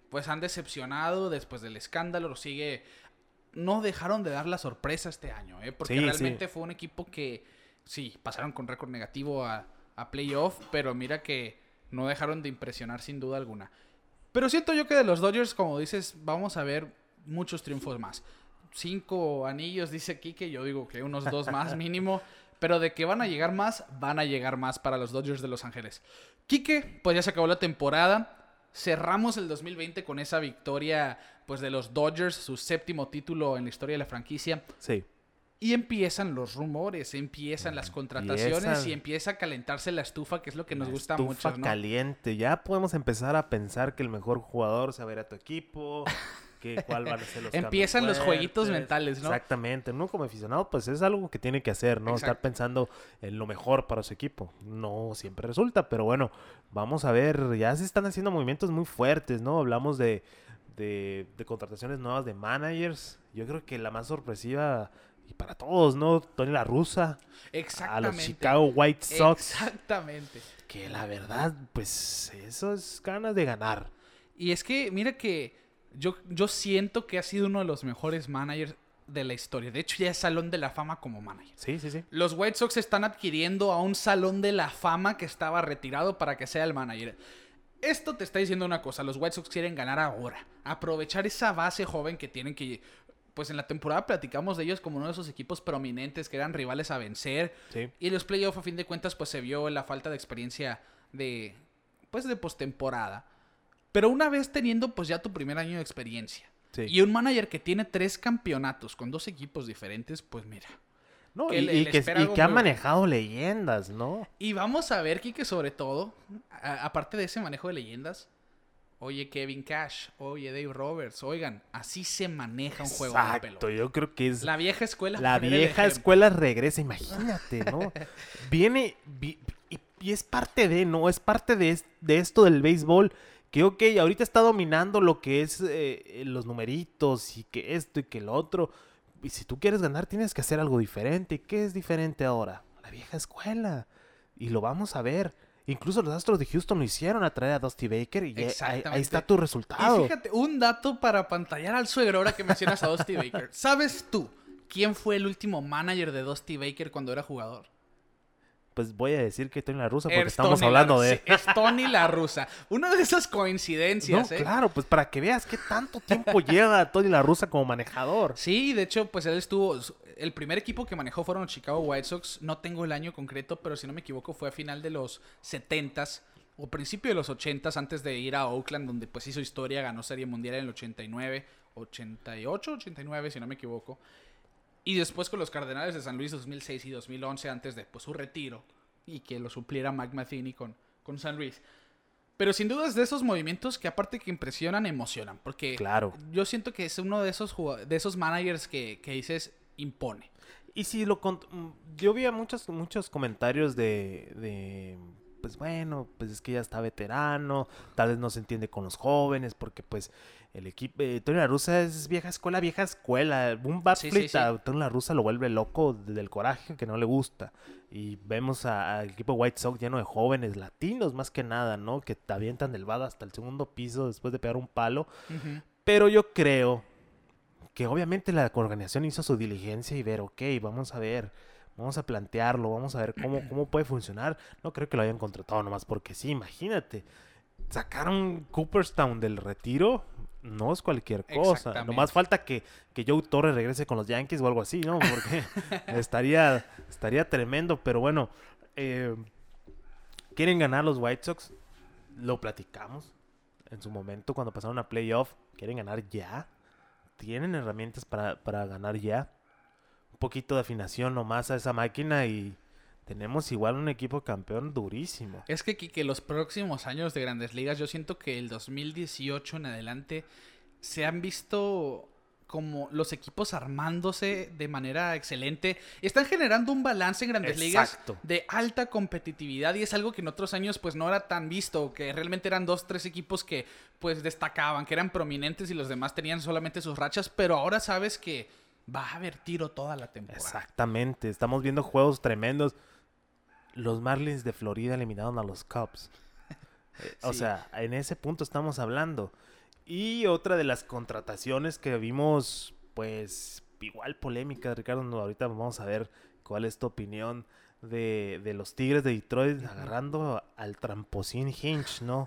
pues han decepcionado después del escándalo, lo sigue... No dejaron de dar la sorpresa este año, ¿eh? Porque Sí, sí. realmente fue un equipo que, sí, pasaron con récord negativo a, a playoff, pero mira que no dejaron de impresionar sin duda alguna. Pero siento yo que de los Dodgers, como dices, vamos a ver muchos triunfos más. Cinco anillos, dice Kike, yo digo que unos dos más mínimo. Pero de que van a llegar más, van a llegar más para los Dodgers de Los Ángeles. Quique, pues ya se acabó la temporada. cerramos el 2020 con esa victoria pues de los Dodgers, su séptimo título en la historia de la franquicia. Sí. Y empiezan los rumores, empiezan las contrataciones Empiezan. y empieza a calentarse la estufa, que es lo que nos La gusta estufa mucho, ¿no? caliente. Ya podemos empezar a pensar que el mejor jugador se va a ir a tu equipo. Que cuál van a ser los Empiezan los jueguitos mentales, ¿no? Exactamente. Uno como aficionado, pues es algo que tiene que hacer, ¿no? Estar pensando en lo mejor para su equipo. No siempre resulta, pero bueno, vamos a ver. Ya se están haciendo movimientos muy fuertes, ¿no? Hablamos de, de, de contrataciones nuevas de managers. Yo creo que la más sorpresiva, y para todos, ¿no? Tony La Russa. A Exactamente. los Chicago White Sox. Exactamente. Que la verdad, pues eso es ganas de ganar. Y es que, mira que yo, yo siento que ha sido uno de los mejores managers de la historia. De hecho, ya es Salón de la Fama como manager. Sí, sí, sí. Los White Sox están adquiriendo a un Salón de la Fama que estaba retirado para que sea el manager. Esto te está diciendo una cosa, los White Sox quieren ganar ahora, aprovechar esa base joven que tienen que... Pues en la temporada platicamos de ellos como uno de esos equipos prominentes que eran rivales a vencer. Sí. Y los playoffs, a fin de cuentas, pues se vio la falta de experiencia de, pues, de postemporada. Pero una vez teniendo, pues, ya tu primer año de experiencia. Sí. Y un manager que tiene tres campeonatos con dos equipos diferentes, pues mira. No, que y, le- y le que, y ha manejado leyendas, ¿no? Y vamos a ver, Kike, sobre todo, a- aparte de ese manejo de leyendas, oye Kevin Cash, oye Dave Roberts, oigan, así se maneja un juego de Exacto, pelota. yo creo que es La vieja escuela. la vieja escuela regresa, imagínate, ¿no? Viene vi- y, y es parte de, ¿no? Es parte de, de esto del béisbol que, ok, ahorita está dominando lo que es eh, los numeritos y que esto y que lo otro. Y si tú quieres ganar, tienes que hacer algo diferente. ¿Y qué es diferente ahora? La vieja escuela. Y lo vamos a ver. Incluso los Astros de Houston lo hicieron a traer a Dusty Baker y ahí- está tu Y resultado. fíjate, un dato para pantallar al suegro ahora que mencionas a Dusty Baker. ¿Sabes tú quién fue el último manager de Dusty Baker cuando era jugador? Pues voy a decir que Tony La Russa porque Es estamos hablando la, de... sí, es Tony la rusa. Una de esas No, coincidencias, ¿eh? claro, pues para que veas qué tanto tiempo lleva Tony La Russa como manejador. Sí, de hecho, pues él estuvo. El primer equipo que manejó fueron los Chicago White Sox. No tengo el año concreto, pero si no me equivoco, fue a final de los 70s o principio de los 80s, antes de ir a Oakland, donde pues hizo historia, ganó Serie Mundial en el 89, 88, 89, si no me equivoco. Y después con los Cardenales de San Luis 2006 y 2011, antes de pues, su retiro y que lo supliera Mike Matheny con, con San Luis. Pero sin duda es de esos movimientos que aparte que impresionan, emocionan. Porque Claro. yo siento que es uno de esos, de esos managers que, que dices impone. Y si lo mm, yo vi muchos muchos comentarios de, de pues bueno, pues es que ya está veterano, tal vez no se entiende con los jóvenes porque pues el equipo eh, Tony La Russa es vieja escuela, vieja escuela, un bat Sí, sí, flip sí. a Tony La Russa lo vuelve loco del coraje que no le gusta. Y vemos al equipo White Sox lleno de jóvenes latinos más que nada, ¿no? Que te avientan del bado hasta el segundo piso después de pegar un palo. Pero yo creo que obviamente la organización hizo su diligencia y ver, ok, vamos a ver, vamos a plantearlo, vamos a ver cómo, cómo puede funcionar. No creo que lo hayan contratado nomás porque sí, imagínate. Sacaron Cooperstown del retiro, no es cualquier cosa. Nomás falta que, que Joe Torres regrese con los Yankees o algo así, ¿no? Porque estaría, estaría tremendo, pero bueno, eh, quieren ganar los White Sox, lo platicamos en su momento cuando pasaron a playoff, quieren ganar ya, tienen herramientas para, para ganar ya, un poquito de afinación nomás a esa máquina y tenemos igual un equipo campeón durísimo. Es que, que los próximos años de grandes ligas, yo siento que el 2018 en adelante se han visto como los equipos armándose de manera excelente. Están generando un balance en grandes ligas de alta competitividad y es algo que en otros años pues no era tan visto, que realmente eran dos, tres equipos que pues destacaban, que eran prominentes y los demás tenían solamente sus rachas, pero ahora sabes que va a haber tiro toda la temporada. Exactamente, estamos viendo juegos tremendos. Los Marlins de Florida eliminaron a los Cubs. Eh, O Sí. sea, en ese punto estamos hablando. Y otra de las contrataciones que vimos, pues igual polémica, Ricardo, no, ahorita vamos a ver cuál es tu opinión de, de los Tigres de Detroit agarrando al tramposín Hinch, ¿no?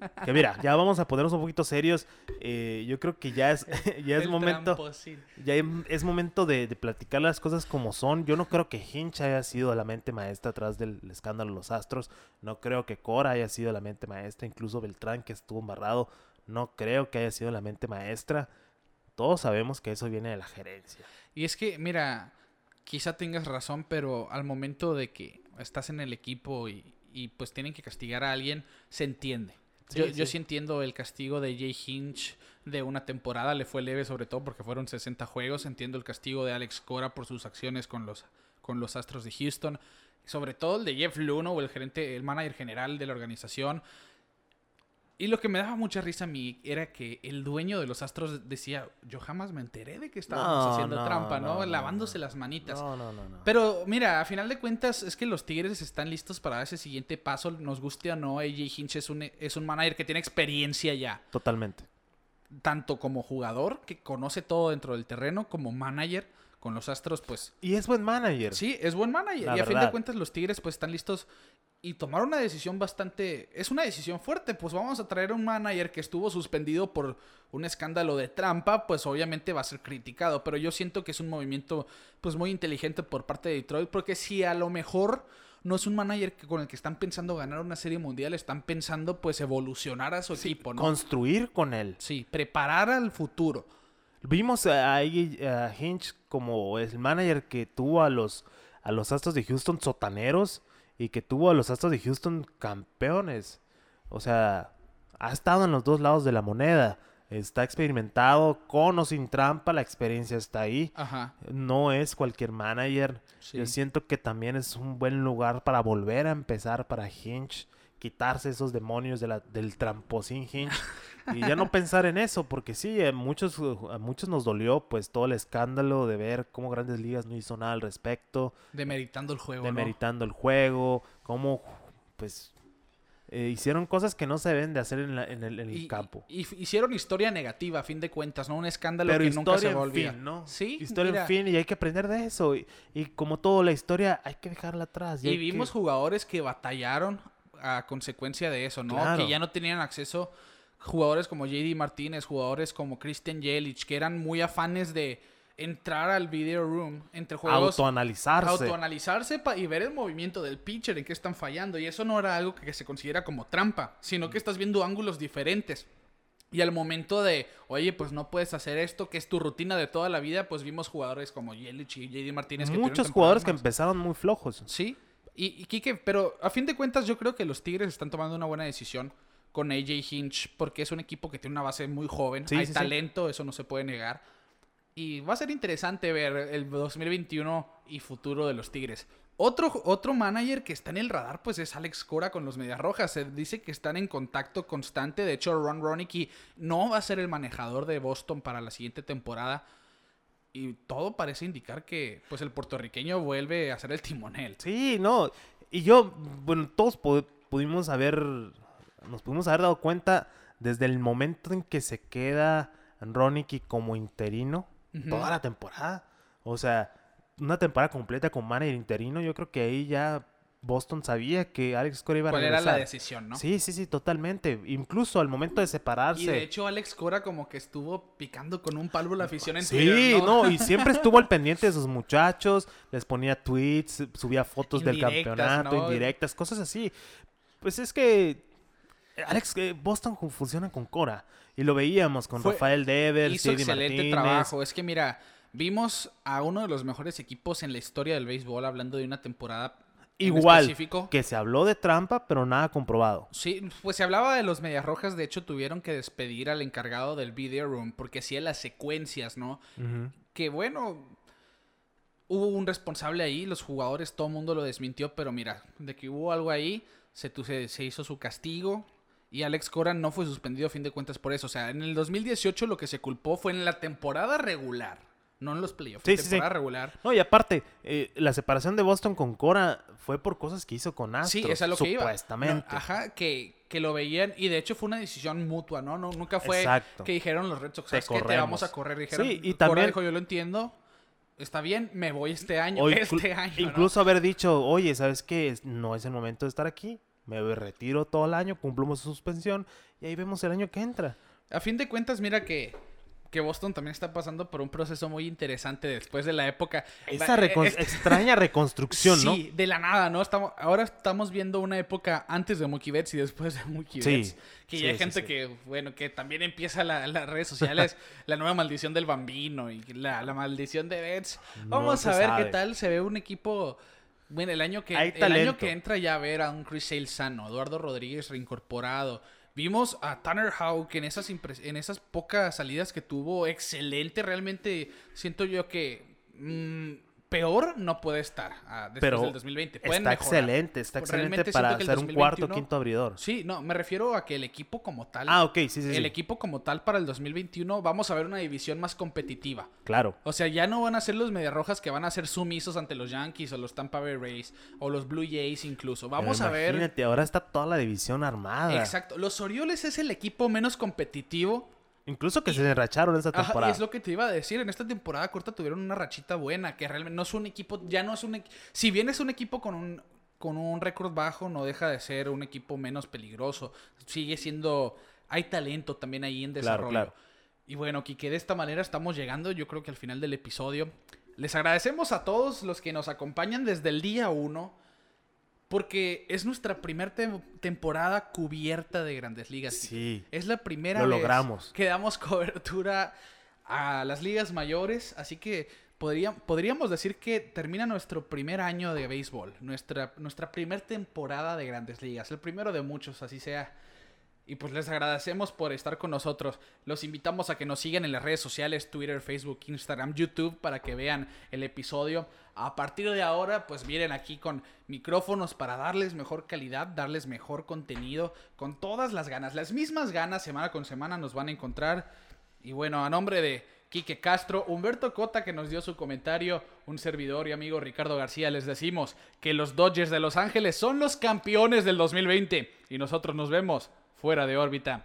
Que mira, ya vamos a ponernos un poquito serios. Eh, yo creo que ya es, ya es El momento, tramposín. ya es momento de, de platicar las cosas como son. Yo no creo que Hinch haya sido la mente maestra atrás del escándalo de los Astros. No creo que Cora haya sido la mente maestra. Incluso Beltrán, que estuvo embarrado, no creo que haya sido la mente maestra. Todos sabemos que eso viene de la gerencia. Y es que, mira, quizá tengas razón, pero al momento de que estás en el equipo y, y, pues tienen que castigar a alguien, se entiende. Sí, yo, sí. yo sí entiendo el castigo de Jay Hinch de una temporada, le fue leve sobre todo porque fueron 60 juegos. Entiendo el castigo de Alex Cora por sus acciones con los, con los Astros de Houston. Sobre todo el de Jeff Luno, o el gerente, el manager general de la organización. Y lo que me daba mucha risa a mí era que el dueño de los Astros decía, yo jamás me enteré de que estábamos No, haciendo no, trampa, ¿no? Lavándose las manitas. No, no, no, no. Pero mira, a final de cuentas es que los Tigres están listos para ese siguiente paso, nos guste o no, AJ Hinch es un, es un manager que tiene experiencia ya, Totalmente. tanto como jugador, que conoce todo dentro del terreno, como manager con los Astros, pues Y es buen manager. sí, es buen manager. La y a fin de cuentas los Tigres pues están listos y tomaron una decisión bastante, es una decisión fuerte, pues vamos a traer a un manager que estuvo suspendido por un escándalo de trampa, pues obviamente va a ser criticado, pero yo siento que es un movimiento pues muy inteligente por parte de Detroit, porque si a lo mejor no es un manager que- con el que están pensando ganar una serie mundial, están pensando pues evolucionar a su equipo, ¿no? Construir con él. Sí, preparar al futuro. Vimos a, a Hinch como el manager que tuvo a los, a los Astros de Houston sotaneros y que tuvo a los Astros de Houston campeones. O sea, ha estado en los dos lados de la moneda. Está experimentado con o sin trampa, la experiencia está ahí. Ajá. No es cualquier manager. Sí. Yo siento que también es un buen lugar para volver a empezar para Hinch. Quitarse esos demonios de la- del tramposín Hinch. y ya no pensar en eso, porque sí, a muchos, a muchos nos dolió pues todo el escándalo de ver cómo Grandes Ligas no hizo nada al respecto, Demeritando el juego, ¿no? demeritando el juego, cómo pues eh, hicieron cosas que no se deben de hacer en, la- en el, en el Y- campo. Y, hicieron historia negativa, a fin de cuentas, ¿no? Un escándalo Pero que nunca se va a en olvidar. fin, ¿no? Sí, Historia mira, en fin y hay que aprender de eso. Y, y como todo, la historia hay que dejarla atrás. Y vimos que- jugadores que batallaron a consecuencia de eso, ¿no? Claro. Que ya no tenían acceso. Jugadores como JD Martínez, jugadores como Christian Yelich, que eran muy afanes de entrar al video room entre juegos. autoanalizarse. autoanalizarse y ver el movimiento del pitcher, en qué están fallando. Y eso no era algo que se considera como trampa, sino que estás viendo ángulos diferentes. Y al momento de, oye, pues no puedes hacer esto, que es tu rutina de toda la vida, pues vimos jugadores como Yelich y JD Martínez. que Muchos jugadores que empezaron muy flojos. Sí. Y, y Quique, pero a fin de cuentas yo creo que los Tigres están tomando una buena decisión con AJ Hinch porque es un equipo que tiene una base muy joven. Sí, Hay sí, sí. talento, eso no se puede negar. Y va a ser interesante ver el 2021 y futuro de los Tigres. Otro, otro manager que está en el radar, pues es Alex Cora con los Medias Rojas. Se dice que están en contacto constante. De hecho, Ron Ronicky no va a ser el manejador de Boston para la siguiente temporada. Y todo parece indicar que pues el puertorriqueño vuelve a ser el timonel. Sí, no. Y yo, bueno, todos pu- pudimos haber, nos pudimos haber dado cuenta desde el momento en que se queda Ronicky como interino toda la temporada. O sea, una temporada completa con manager interino. Yo creo que ahí ya Boston sabía que Alex Cora iba a ¿Cuál era regresar. la decisión, no? Sí, sí, sí, totalmente. Incluso al momento de separarse. Y de hecho Alex Cora como que estuvo picando con un palo la afición en Sí, Twitter, no, y siempre estuvo al pendiente de sus muchachos, les ponía tweets, subía fotos del campeonato, ¿no? indirectas, cosas así. Pues es que Alex, eh, Boston funciona con Cora y lo veíamos con Fue- Rafael Devers, Hizo JD excelente Martínez. trabajo. Es que mira, vimos a uno de los mejores equipos en la historia del béisbol hablando de una temporada Igual específico. que se habló de trampa, pero nada comprobado. Sí, pues se hablaba de los Medias Rojas, de hecho tuvieron que despedir al encargado del video room porque hacía las secuencias, ¿no? Que bueno, hubo un responsable ahí, los jugadores, todo el mundo lo desmintió, pero mira, de que hubo algo ahí, se, se hizo su castigo y Alex Cora no fue suspendido a fin de cuentas por eso. O sea, en el 2018 lo que se culpó fue en la temporada regular, no en los playoffs, Sí, sí, regular. No, y aparte, eh, la separación de Boston con Cora fue por cosas que hizo con Astros, Sí, es lo que iba. supuestamente. No, ajá, que, que lo veían y de hecho fue una decisión mutua, ¿no? no nunca fue Exacto. que dijeron los Red Sox, Te "¿Sabes qué? te corremos". vamos a correr. Dijeron, Sí, y Cora también- dijo, yo lo entiendo. está bien, me voy este año, este año. ¿no? Incluso haber dicho, oye, ¿sabes qué? No es el momento de estar aquí. Me retiro todo el año, cumplimos suspensión y ahí vemos el año que entra. A fin de cuentas, mira que, que Boston también está pasando por un proceso muy interesante después de la época. Esa recon- es- extraña reconstrucción, ¿no? Sí, de la nada, ¿no? Estamos, ahora estamos viendo una época antes de Mookie Betts y después de Mookie Sí, Betts. Que sí, ya hay gente que, bueno, que también empieza la- las redes sociales, la nueva maldición del bambino y la, la maldición de Betts. Vamos a ver sabe. qué tal se ve un equipo. Bueno, el año que, Hay el año que entra ya a ver a un Chris Sale sano, Eduardo Rodríguez reincorporado. Vimos a Tanner Houck en esas, en esas pocas salidas que tuvo, excelente. Realmente siento yo que mm, peor no puede estar ah, después Pero del 2020. Pueden está mejorar. excelente, está excelente Realmente para el ser un cuarto 2021 quinto abridor. Sí, no, me refiero a que el equipo como tal. Ah, ok, sí, sí, sí. El equipo como tal para el 2021 vamos a ver una división más competitiva. Claro. O sea, ya no van a ser los Mediarrojas que van a ser sumisos ante los Yankees o los Tampa Bay Rays o los Blue Jays incluso. Vamos Pero a ver. Imagínate, ahora está toda la división armada. Exacto. Los Orioles es el equipo menos competitivo. Incluso que se enracharon esta Ajá, temporada. y es lo que te iba a decir. En esta temporada corta tuvieron una rachita buena. Que realmente no es un equipo. Ya no es un. Si bien es un equipo con un. Con un récord bajo, no deja de ser un equipo menos peligroso. Sigue siendo. Hay talento también ahí en Claro, desarrollo. claro. Y bueno, Kike, de esta manera estamos llegando, yo creo que al final del episodio. Les agradecemos a todos los que nos acompañan desde el día 1, porque es nuestra primera temporada cubierta de grandes ligas. Sí. Es la primera Lo vez logramos. que damos cobertura a las ligas mayores, así que podría- podríamos decir que termina nuestro primer año de béisbol, nuestra, nuestra primera temporada de grandes ligas, el primero de muchos, así sea. Y pues les agradecemos por estar con nosotros. Los invitamos a que nos sigan en las redes sociales, Twitter, Facebook, Instagram, YouTube, para que vean el episodio. A partir de ahora, pues vienen aquí con micrófonos para darles mejor calidad, darles mejor contenido, con todas las ganas. Las mismas ganas, semana con semana, nos van a encontrar. Y bueno, a nombre de Quique Castro, Humberto Cota, que nos dio su comentario, un servidor y amigo Ricardo García, les decimos que los Dodgers de Los Ángeles son los campeones del 2020. Y nosotros nos vemos fuera de órbita.